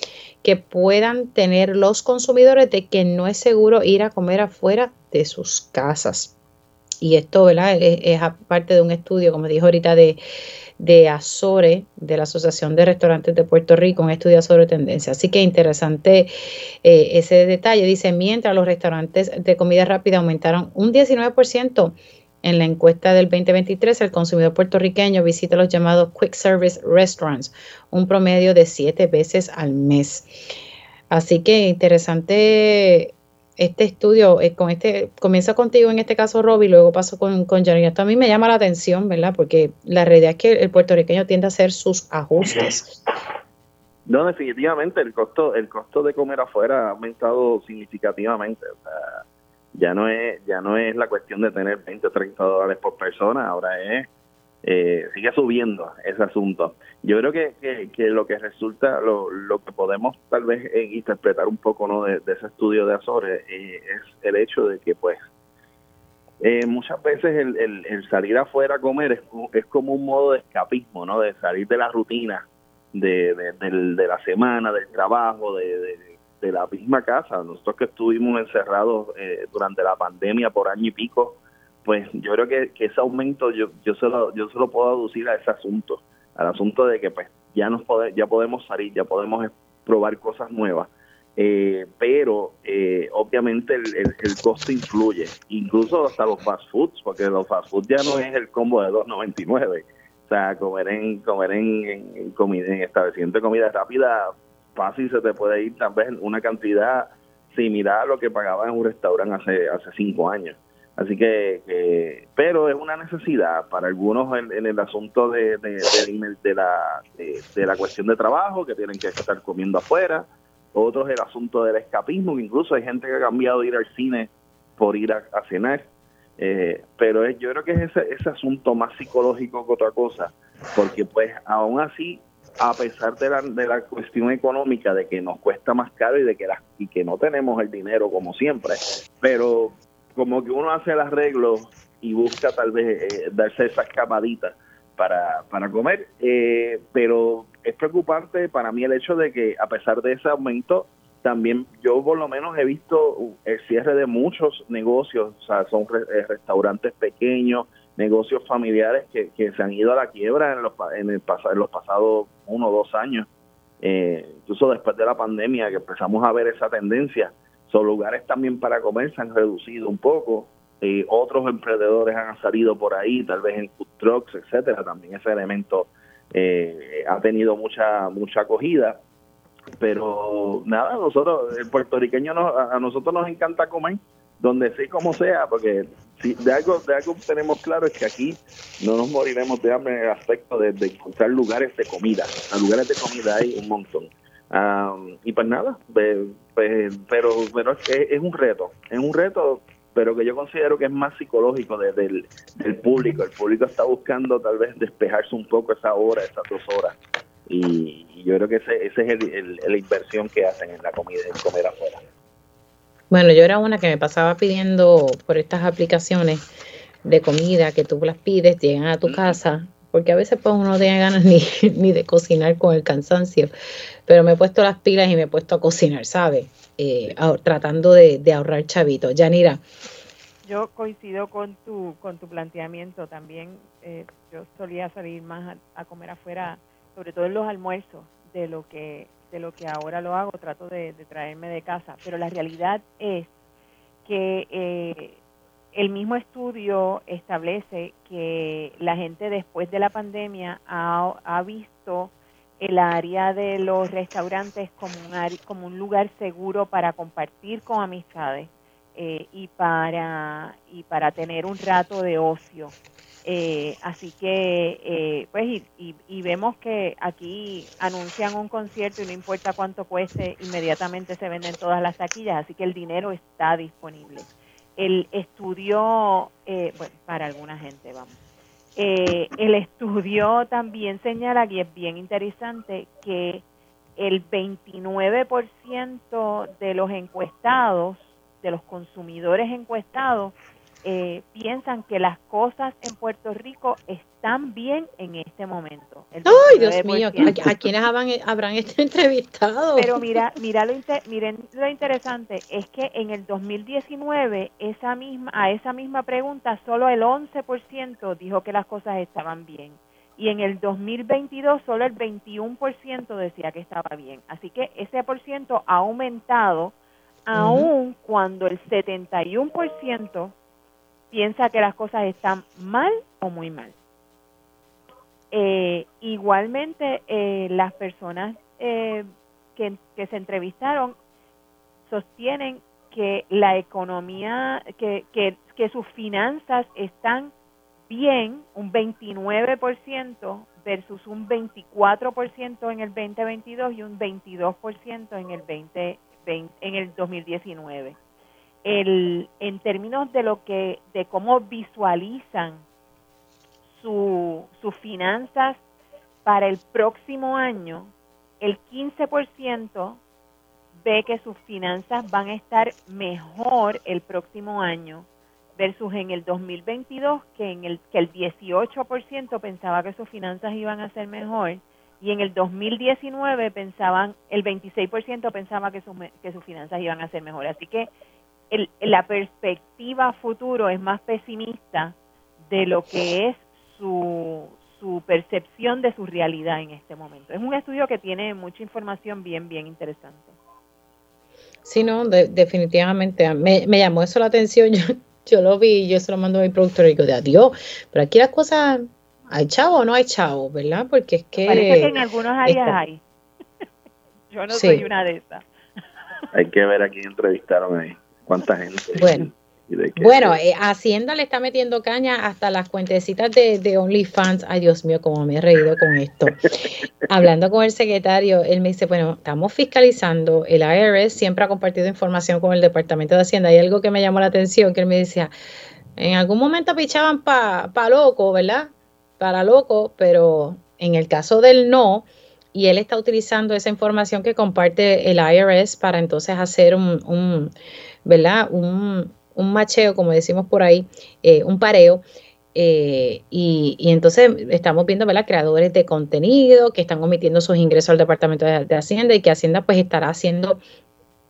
que puedan tener los consumidores de que no es seguro ir a comer afuera de sus casas. Y esto ¿verdad? Es, parte de un estudio, como dijo ahorita, de, de Azore, de la Asociación de Restaurantes de Puerto Rico, un estudio sobre tendencia. Así que interesante eh, ese detalle. Dice, mientras los restaurantes de comida rápida aumentaron un 19%, en la encuesta del 2023, el consumidor puertorriqueño visita los llamados Quick Service Restaurants, un promedio de siete veces al mes. Así que interesante este estudio, eh, con este, comienza contigo en este caso, Robbie, y luego paso con, con Johnny. Esto a mí me llama la atención, ¿verdad? Porque la realidad es que el puertorriqueño tiende a hacer sus ajustes. No, definitivamente el costo, el costo de comer afuera ha aumentado significativamente. Ya no es ya no es la cuestión de tener 20 o 30 dólares por persona, ahora es eh, sigue subiendo ese asunto. Yo creo que, que, lo que resulta, lo, lo que podemos tal vez eh, interpretar un poco no de, ese estudio de Azores eh, es el hecho de que pues muchas veces el, el, salir afuera a comer es, es, como un modo de escapismo, ¿no? De salir de la rutina de, de, la semana, del trabajo, de de la misma casa. Nosotros que estuvimos encerrados eh, durante la pandemia por año y pico, pues yo creo que, ese aumento yo yo se lo yo se puedo aducir a ese asunto, al asunto de que pues ya nos pode, ya podemos salir, ya podemos probar cosas nuevas. Eh, pero eh, obviamente el, el, costo influye, incluso hasta los fast foods, porque los fast foods ya no es el combo de 2.99. O sea, comer en comer en, en, en establecimiento de comida rápida fácil se te puede ir tal vez una cantidad similar a lo que pagaba en un restaurante hace hace cinco años. Así que, pero es una necesidad para algunos en, el asunto de, de, de, la, de, la cuestión de trabajo, que tienen que estar comiendo afuera, otros el asunto del escapismo, incluso hay gente que ha cambiado de ir al cine por ir a, cenar. Eh, pero yo creo que es ese, ese asunto más psicológico que otra cosa, porque pues aún así a pesar de la, de la cuestión económica, de que nos cuesta más caro y de que, la, y que no tenemos el dinero como siempre, pero como que uno hace el arreglo y busca tal vez eh, darse esa escapadita para, para comer, eh, pero es preocupante para mí el hecho de que a pesar de ese aumento, también yo por lo menos he visto el cierre de muchos negocios, o sea, son eh, restaurantes pequeños, negocios familiares que, que se han ido a la quiebra en los, en el, en los pasados uno o dos años. Eh, incluso después de la pandemia que empezamos a ver esa tendencia, son lugares también para comer se han reducido un poco. Eh, otros emprendedores han salido por ahí, tal vez en food trucks, etcétera. También ese elemento eh, ha tenido mucha mucha acogida. Pero nada, nosotros, el puertorriqueño, a nosotros nos encanta comer donde sí como sea, porque si de algo de algo tenemos claro es que aquí no nos moriremos de hambre en el aspecto de, encontrar lugares de comida. A lugares de comida hay un montón. y pues nada, pues, pero, pero es, un reto, es un reto pero que yo considero que es más psicológico del, del público. El público está buscando tal vez despejarse un poco esa hora, esas dos horas. Y, yo creo que ese, ese es el, la inversión que hacen en la comida, en comer afuera. Bueno, yo era una que me pasaba pidiendo por estas aplicaciones de comida que tú las pides, llegan a tu casa, porque a veces pues uno no tiene ganas ni, ni de cocinar con el cansancio, pero me he puesto las pilas y me he puesto a cocinar, ¿sabes? Eh, tratando de, ahorrar chavito. Yanira. Yo coincido con tu, con tu planteamiento también. Eh, yo solía salir más a, comer afuera, sobre todo en los almuerzos, de lo que de lo que ahora lo hago. Trato de, traerme de casa, pero la realidad es que eh, el mismo estudio establece que la gente después de la pandemia ha, ha visto el área de los restaurantes como un, como un lugar seguro para compartir con amistades eh, y, para, y para tener un rato de ocio. Eh, así que, eh, pues, y, y, vemos que aquí anuncian un concierto y no importa cuánto cueste, inmediatamente se venden todas las taquillas, así que el dinero está disponible. El estudio, bueno, para alguna gente, vamos eh, el estudio también señala, y es bien interesante, que el 29% de los encuestados, de los consumidores encuestados, eh, piensan que las cosas en Puerto Rico están bien en este momento. ¡Ay, Dios mío! ¿A, quiénes habrán, habrán entrevistado? Pero mira, mira lo miren lo interesante, es que en el 2019 esa misma, a esa misma pregunta solo el 11% dijo que las cosas estaban bien. Y en el 2022 solo el 21% decía que estaba bien. Así que ese por ciento ha aumentado aún cuando el 71% piensa que las cosas están mal o muy mal. Eh, igualmente, eh, las personas eh, que, se entrevistaron sostienen que la economía, que, que, que sus finanzas están bien, un 29% versus un 24% en el 2022 y un 22% en el 20, en el 2019 el, en términos de lo que, de cómo visualizan su, sus finanzas para el próximo año, el 15% ve que sus finanzas van a estar mejor el próximo año versus en el 2022 que en el que el 18% pensaba que sus finanzas iban a ser mejor y en el 2019 pensaban el 26% pensaba que sus que sus finanzas iban a ser mejor. Así que la perspectiva futuro es más pesimista de lo que es su, su percepción de su realidad en este momento. Es un estudio que tiene mucha información bien, bien interesante. Sí, no, definitivamente. Me, llamó eso la atención. Yo, yo lo vi, yo se lo mando a mi productor y digo, de adiós, pero aquí las cosas, ¿hay chavo o no hay chavo? ¿Verdad? Porque es que... Parece que en algunos áreas hay. yo no soy una de esas. hay que ver a quién entrevistaron ahí cuánta gente. Bueno. bueno, eh, Hacienda le está metiendo caña hasta las cuentecitas de, de OnlyFans. Ay, Dios mío, cómo me he reído con esto. Hablando con el secretario, él me dice, bueno, estamos fiscalizando, el IRS siempre ha compartido información con el Departamento de Hacienda. Hay algo que me llamó la atención, que él me decía, en algún momento pichaban para pa loco, ¿verdad? Para loco, pero en el caso del no, y él está utilizando esa información que comparte el IRS para entonces hacer un ¿verdad? Un, macheo, como decimos por ahí, eh, un pareo. Eh, y, entonces estamos viendo ¿verdad? creadores de contenido que están omitiendo sus ingresos al Departamento de, Hacienda y que Hacienda pues estará haciendo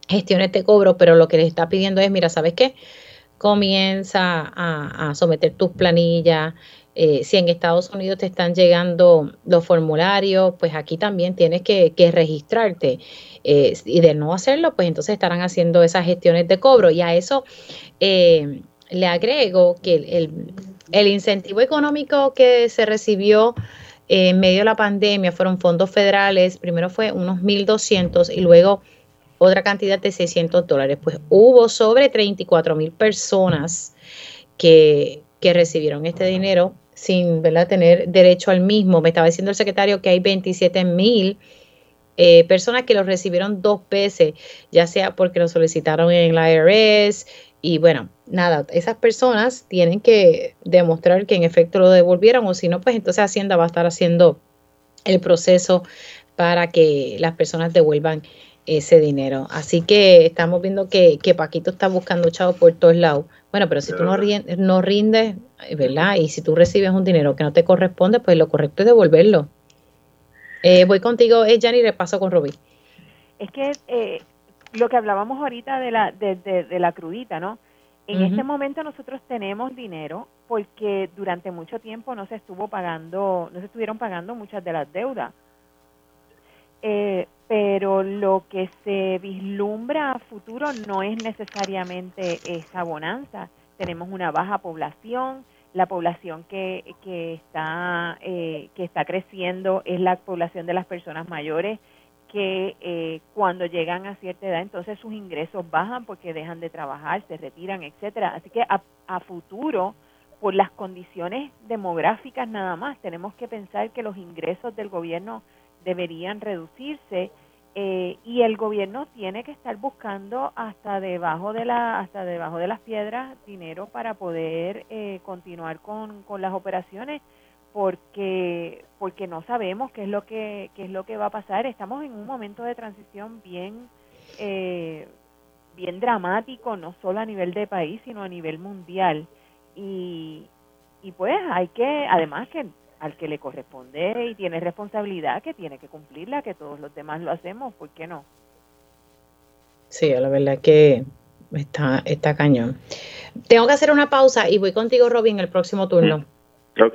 gestiones de cobro, pero lo que les está pidiendo es, mira, ¿sabes qué? Comienza a, someter tus planillas. Eh, si en Estados Unidos te están llegando los formularios, pues aquí también tienes que, registrarte. Eh, y de no hacerlo, pues entonces estarán haciendo esas gestiones de cobro. Y a eso eh, le agrego que el, incentivo económico que se recibió en medio de la pandemia fueron fondos federales, primero fue unos 1.200 y luego otra cantidad de 600 dólares. Pues hubo sobre 34 mil personas que recibieron este dinero sin tener derecho al mismo. Me estaba diciendo el secretario que hay 27 mil eh, personas que lo recibieron dos veces, ya sea porque lo solicitaron en la IRS y bueno, nada, esas personas tienen que demostrar que en efecto lo devolvieron o si no, pues entonces Hacienda va a estar haciendo el proceso para que las personas devuelvan ese dinero. Así que estamos viendo que, que Paquito está buscando chavo por todos lados. Bueno, pero si tú no, no rindes, ¿verdad? Y si tú recibes un dinero que no te corresponde, pues lo correcto es devolverlo. Eh, voy contigo, eh, Jani, repaso con Roby. Es que eh, lo que hablábamos ahorita de la, de, de, la crudita, ¿no? En este momento nosotros tenemos dinero porque durante mucho tiempo no se estuvo pagando, no se estuvieron pagando muchas de las deudas. Eh, pero lo que se vislumbra a futuro no es necesariamente esa bonanza. Tenemos una baja población, la población que, que está eh, que está creciendo es la población de las personas mayores que eh, cuando llegan a cierta edad entonces sus ingresos bajan porque dejan de trabajar, se retiran, etcétera. Así que a, a futuro por las condiciones demográficas nada más tenemos que pensar que los ingresos del gobierno deberían reducirse eh, y el gobierno tiene que estar buscando hasta debajo de la hasta debajo de las piedras dinero para poder eh, continuar con, con las operaciones porque porque no sabemos qué es lo que qué es lo que va a pasar. Estamos en un momento de transición bien eh, bien dramático no solo a nivel de país sino a nivel mundial. Y y pues hay que además que al que le corresponde y tiene responsabilidad que tiene que cumplirla, que todos los demás lo hacemos, ¿por qué no? Sí, la verdad que está, está cañón. Tengo que hacer una pausa y voy contigo, Robin, el próximo turno. Ok.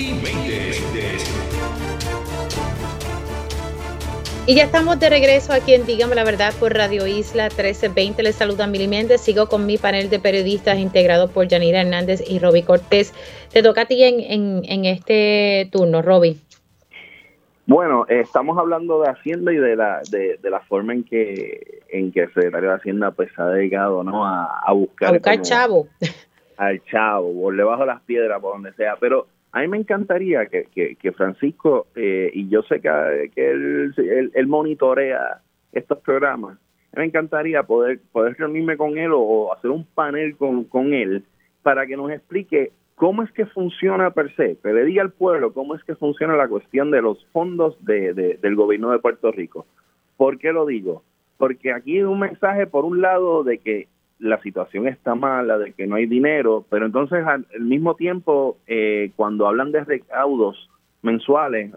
Y ya estamos de regreso aquí en Dígame la Verdad por Radio Isla 1320. Les saluda Mili Méndez. Sigo con mi panel de periodistas integrado por Yanira Hernández y Roby Cortés. Te toca a ti en, en, este turno, Roby. Bueno, estamos hablando de Hacienda y de la, de, la forma en que, en que el secretario de Hacienda pues, se ha dedicado ¿no? a, buscar... A buscar chavo. Al chavo, por debajo de las piedras, por donde sea. Pero a mí me encantaría que, que, Francisco, eh, y yo sé que, que él, monitorea estos programas, me encantaría poder, poder reunirme con él o, hacer un panel con, con él para que nos explique cómo es que funciona per se, que le diga al pueblo cómo es que funciona la cuestión de los fondos de, del gobierno de Puerto Rico. ¿Por qué lo digo? Porque aquí hay un mensaje, por un lado, de que la situación está mala, de que no hay dinero, pero entonces al, mismo tiempo, eh, cuando hablan de recaudos mensuales,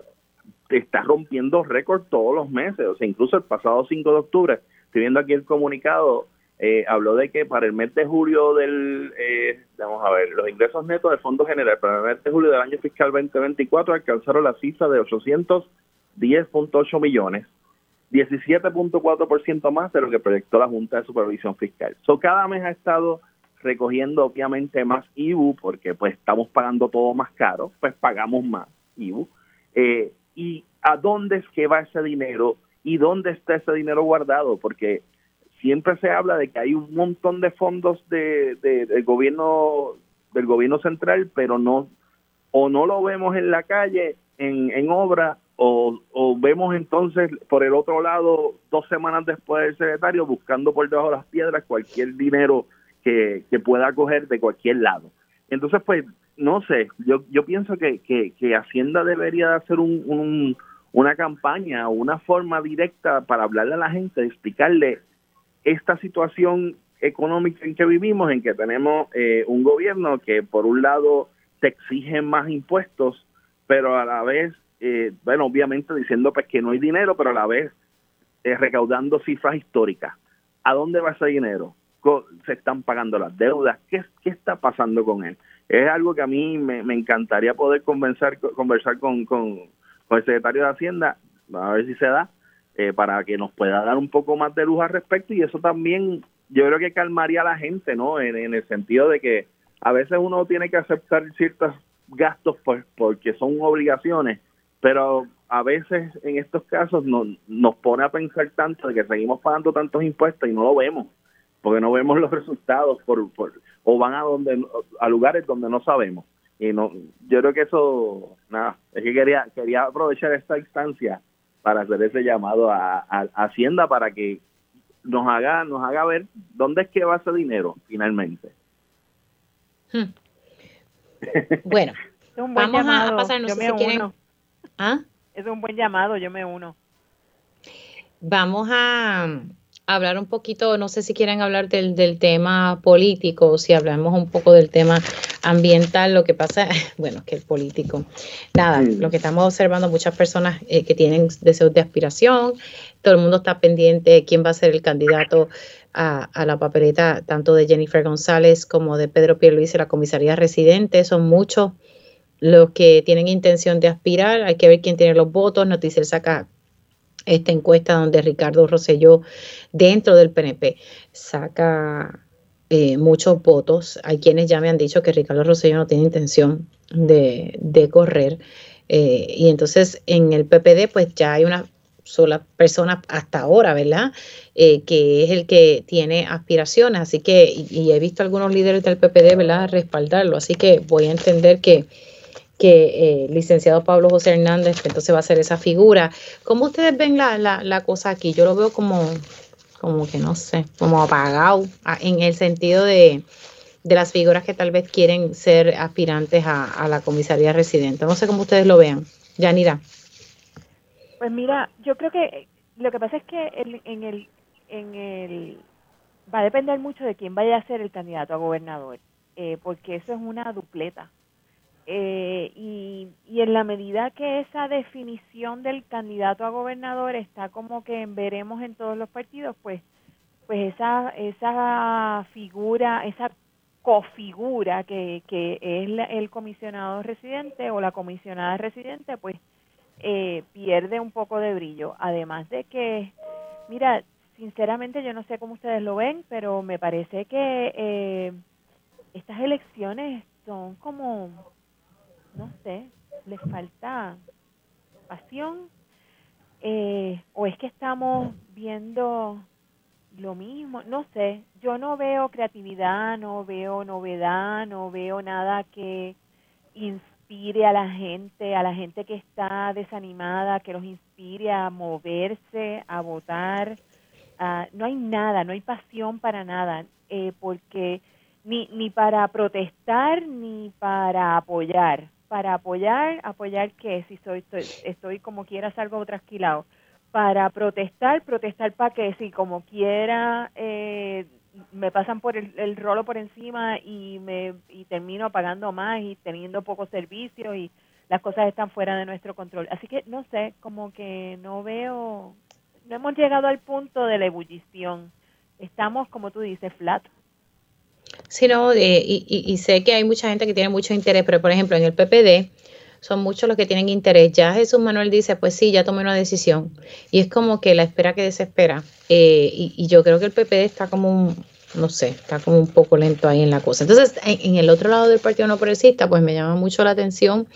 está rompiendo récord todos los meses, o sea, incluso el pasado 5 de octubre, estoy viendo aquí el comunicado, eh, habló de que para el mes de julio del, eh, vamos a ver, los ingresos netos del Fondo General para el mes de julio del año fiscal 2024 alcanzaron la cifra de 810.8 millones 17.4% más de lo que proyectó la Junta de Supervisión Fiscal. So, cada mes ha estado recogiendo obviamente más IBU porque pues estamos pagando todo más caro, pues pagamos más IBU. Eh, ¿Y a dónde es que va ese dinero? ¿Y dónde está ese dinero guardado? Porque siempre se habla de que hay un montón de fondos de, del gobierno del gobierno central, pero no o no lo vemos en la calle en, en obra o, vemos entonces por el otro lado, dos semanas después del secretario, buscando por debajo de las piedras cualquier dinero que, pueda coger de cualquier lado. Entonces, pues, no sé, yo, yo pienso que, que, Hacienda debería hacer un, una campaña o una forma directa para hablarle a la gente, explicarle esta situación económica en que vivimos, en que tenemos eh, un gobierno que por un lado te exige más impuestos, pero a la vez eh, bueno, obviamente diciendo pues que no hay dinero, pero a la vez eh, recaudando cifras históricas. ¿A dónde va ese dinero? ¿Se están pagando las deudas? ¿Qué, qué está pasando con él? Es algo que a mí me, encantaría poder conversar, conversar con, con, el secretario de Hacienda, a ver si se da, eh, para que nos pueda dar un poco más de luz al respecto y eso también yo creo que calmaría a la gente, ¿no? En, el sentido de que a veces uno tiene que aceptar ciertos gastos pues, porque son obligaciones, pero a veces en estos casos nos, nos pone a pensar tanto de que seguimos pagando tantos impuestos y no lo vemos, porque no vemos los resultados por, por o van a donde a lugares donde no sabemos. Y no yo creo que eso nada, es que quería quería aprovechar esta instancia para hacer ese llamado a, Hacienda para que nos haga nos haga ver dónde es que va ese dinero finalmente. Hmm. Bueno, vamos a pasar, no sé si quieren... ¿Ah? Es un buen llamado, yo me uno. Vamos a hablar un poquito, no sé si quieren hablar del, del tema político, o si hablamos un poco del tema ambiental, lo que pasa, bueno, que el político, nada, lo que estamos observando, muchas personas eh, que tienen deseos de aspiración, todo el mundo está pendiente de quién va a ser el candidato a, a, la papeleta, tanto de Jennifer González como de Pedro Pierluisi, la comisaría residente, son muchos los que tienen intención de aspirar, hay que ver quién tiene los votos, Noticiel saca esta encuesta donde Ricardo Rosselló dentro del PNP saca eh, muchos votos. Hay quienes ya me han dicho que Ricardo Rosselló no tiene intención de, correr. Eh, y entonces en el PPD pues ya hay una sola persona hasta ahora, ¿verdad? Eh, que es el que tiene aspiraciones. Así que, y, he visto algunos líderes del PPD, ¿verdad? Respaldarlo. Así que voy a entender que que el licenciado Pablo José Hernández entonces va a ser esa figura. ¿Cómo ustedes ven la, la, la cosa aquí? Yo lo veo como, como que no sé, como apagado, en el sentido de, las figuras que tal vez quieren ser aspirantes a, la comisaría residente. No sé cómo ustedes lo vean. Yanira. Pues mira, yo creo que lo que pasa es que en el en el va a depender mucho de quién vaya a ser el candidato a gobernador, eh, porque eso es una dupleta. Eh, y, y en la medida que esa definición del candidato a gobernador está como que veremos en todos los partidos, pues, pues esa, esa figura, esa cofigura que, que es el comisionado residente o la comisionada residente, pues eh, pierde un poco de brillo. Además de que, mira, sinceramente yo no sé cómo ustedes lo ven, pero me parece que eh, estas elecciones son como no sé, les falta pasión eh, o es que estamos viendo lo mismo, no sé, yo no veo creatividad, no veo novedad, no veo nada que inspire a la gente, a la gente que está desanimada, que los inspire a moverse, a votar. no hay nada, no hay pasión para nada, eh, porque ni, ni para protestar ni para apoyar para apoyar, apoyar que si soy, estoy, estoy como quiera salgo trasquilado, para protestar, protestar para que si como quiera eh, me pasan por el, el, rolo por encima y me y termino pagando más y teniendo pocos servicios y las cosas están fuera de nuestro control. Así que no sé, como que no veo, no hemos llegado al punto de la ebullición. Estamos, como tú dices, flat. Sí, no, eh, y, sé que hay mucha gente que tiene mucho interés, pero por ejemplo en el PPD son muchos los que tienen interés. Ya Jesús Manuel dice, pues sí, ya tomé una decisión. Y es como que la espera que desespera. Eh, y, yo creo que el PPD está como un, no sé, está como un poco lento ahí en la cosa. Entonces, en, el otro lado del Partido No Progresista, pues me llama mucho la atención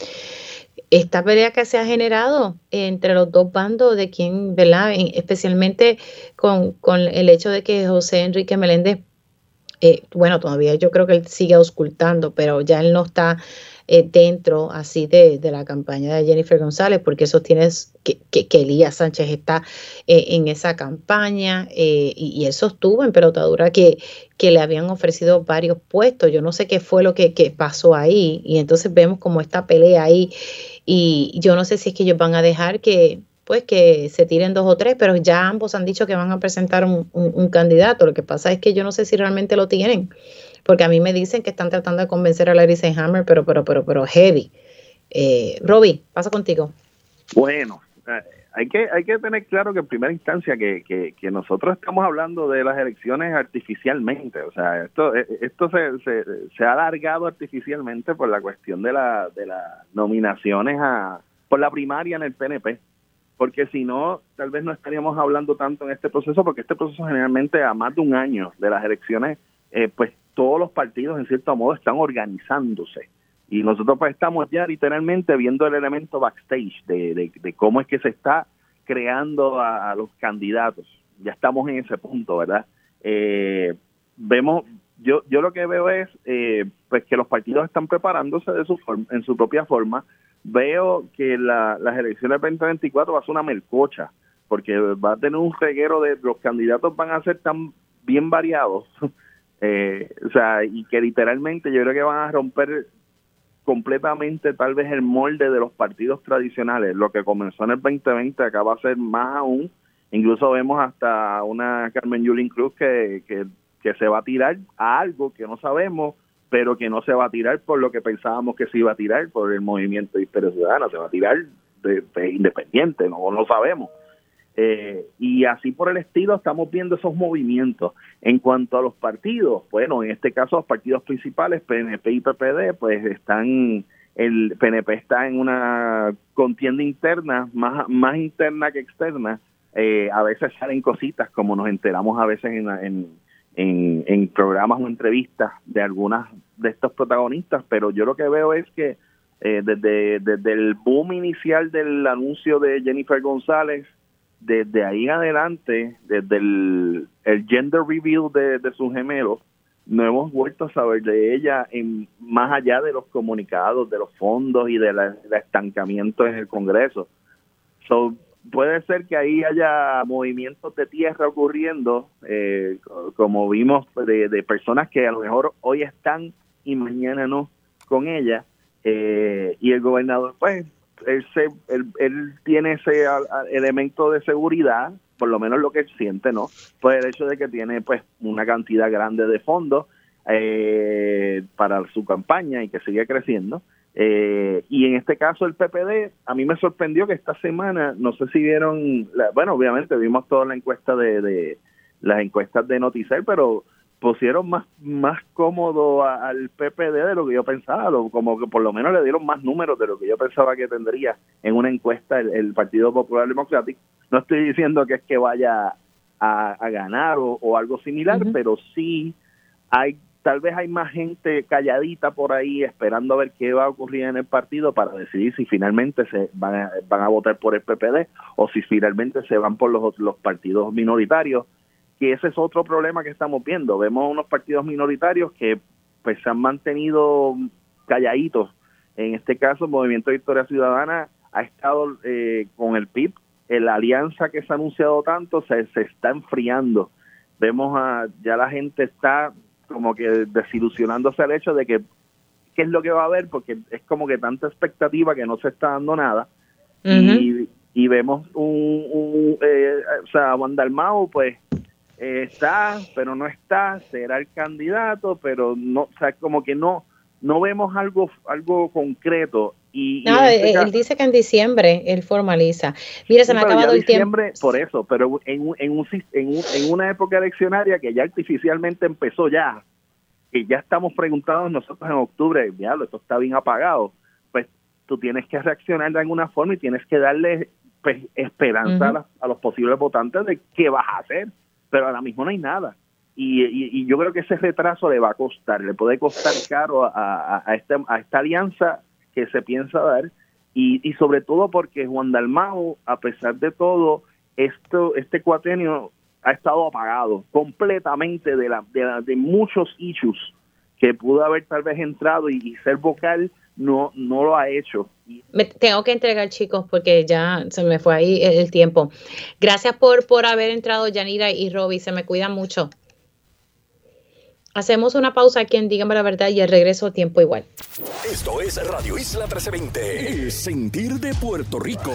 esta pelea que se ha generado entre los dos bandos de quien, ¿verdad? Especialmente con, con el hecho de que José Enrique Meléndez eh, bueno, todavía yo creo que él sigue auscultando, pero ya él no está eh, dentro así de, la campaña de Jennifer González, porque eso tienes que, que, Elías Sánchez está eh, en esa campaña y, y, él sostuvo en pelotadura que, que le habían ofrecido varios puestos. Yo no sé qué fue lo que, que pasó ahí y entonces vemos como esta pelea ahí y yo no sé si es que ellos van a dejar que pues que se tiren dos o tres, pero ya ambos han dicho que van a presentar un, candidato. Lo que pasa es que yo no sé si realmente lo tienen, porque a mí me dicen que están tratando de convencer a Larry Hammer, pero, pero, pero, pero heavy. Eh, Robbie, pasa contigo. Bueno, eh, hay que, hay que tener claro que en primera instancia que, que, nosotros estamos hablando de las elecciones artificialmente, o sea, esto, eh, esto se, se, se ha alargado artificialmente por la cuestión de, la, de las nominaciones a, por la primaria en el PNP. Porque si no, tal vez no estaríamos hablando tanto en este proceso, porque este proceso generalmente a más de un año de las elecciones, eh, pues todos los partidos en cierto modo están organizándose. Y nosotros pues estamos ya literalmente viendo el elemento backstage de, de, cómo es que se está creando a, los candidatos. Ya estamos en ese punto, ¿verdad? Eh, vemos, yo, yo lo que veo es eh, pues que los partidos están preparándose de su en su propia forma veo que la, las elecciones 2024 va a ser una melcocha, porque va a tener un reguero de los candidatos van a ser tan bien variados, eh, o sea, y que literalmente yo creo que van a romper completamente tal vez el molde de los partidos tradicionales. Lo que comenzó en el 2020 acá va a ser más aún. Incluso vemos hasta una Carmen Yulín Cruz que, que, que se va a tirar a algo que no sabemos pero que no se va a tirar por lo que pensábamos que se iba a tirar por el movimiento de Historia Ciudadana, se va a tirar de, independiente, no lo sabemos. Eh, y así por el estilo estamos viendo esos movimientos. En cuanto a los partidos, bueno, en este caso los partidos principales, PNP y PPD, pues están, el PNP está en una contienda interna, más, más interna que externa. Eh, a veces salen cositas, como nos enteramos a veces en, en en, programas o entrevistas de algunas de estos protagonistas, pero yo lo que veo es que eh, desde, desde el boom inicial del anuncio de Jennifer González, desde ahí adelante, desde el, gender reveal de, de sus gemelos, no hemos vuelto a saber de ella en más allá de los comunicados, de los fondos y del estancamiento en el Congreso. So, puede ser que ahí haya movimientos de tierra ocurriendo, eh, como vimos de, personas que a lo mejor hoy están y mañana no con ella, eh, y el gobernador, pues, él, él, tiene ese elemento de seguridad, por lo menos lo que siente, ¿no? Pues el hecho de que tiene, pues, una cantidad grande de fondos eh, para su campaña y que sigue creciendo. Eh, y en este caso el PPD, a mí me sorprendió que esta semana, no sé si vieron, bueno, obviamente vimos toda la encuesta de, las encuestas de Noticel, pero pusieron más más cómodo al PPD de lo que yo pensaba, como que por lo menos le dieron más números de lo que yo pensaba que tendría en una encuesta el, Partido Popular Democrático. No estoy diciendo que es que vaya a, ganar o, algo similar, pero sí hay tal vez hay más gente calladita por ahí esperando a ver qué va a ocurrir en el partido para decidir si finalmente se van a, van a votar por el PPD o si finalmente se van por los, los partidos minoritarios, que ese es otro problema que estamos viendo. Vemos unos partidos minoritarios que pues se han mantenido calladitos. En este caso, el Movimiento de Historia Ciudadana ha estado eh, con el PIB, la alianza que se ha anunciado tanto se, se está enfriando. Vemos a, ya la gente está como que desilusionándose al hecho de que qué es lo que va a haber, porque es como que tanta expectativa que no se está dando nada. y, y, vemos un, un eh, o sea, Juan Dalmau, pues eh, está, pero no está, será el candidato, pero no, o sea, como que no, no vemos algo, algo concreto. Y, no, este él, dice que en diciembre él formaliza. Mira, se me ha acabado el tiempo. Por eso, pero en, en, un, en, en una época eleccionaria que ya artificialmente empezó ya, que ya estamos preguntados nosotros en octubre, diablo, esto está bien apagado, pues tú tienes que reaccionar de alguna forma y tienes que darle pues, esperanza a, los posibles votantes de qué vas a hacer, pero ahora mismo no hay nada. Y, y, yo creo que ese retraso le va a costar, le puede costar caro a, a, este, a esta alianza que se piensa dar y, y sobre todo porque Juan Dalmao, a pesar de todo, esto, este cuatenio ha estado apagado completamente de, la, de, muchos issues que pudo haber tal vez entrado y, ser vocal, no, no lo ha hecho. Me tengo que entregar, chicos, porque ya se me fue ahí el tiempo. Gracias por, por haber entrado, Yanira y Roby. Se me cuidan mucho. Hacemos una pausa aquí en Dígame la Verdad y el regreso tiempo igual. Esto es Radio Isla 1320, el sentir de Puerto Rico.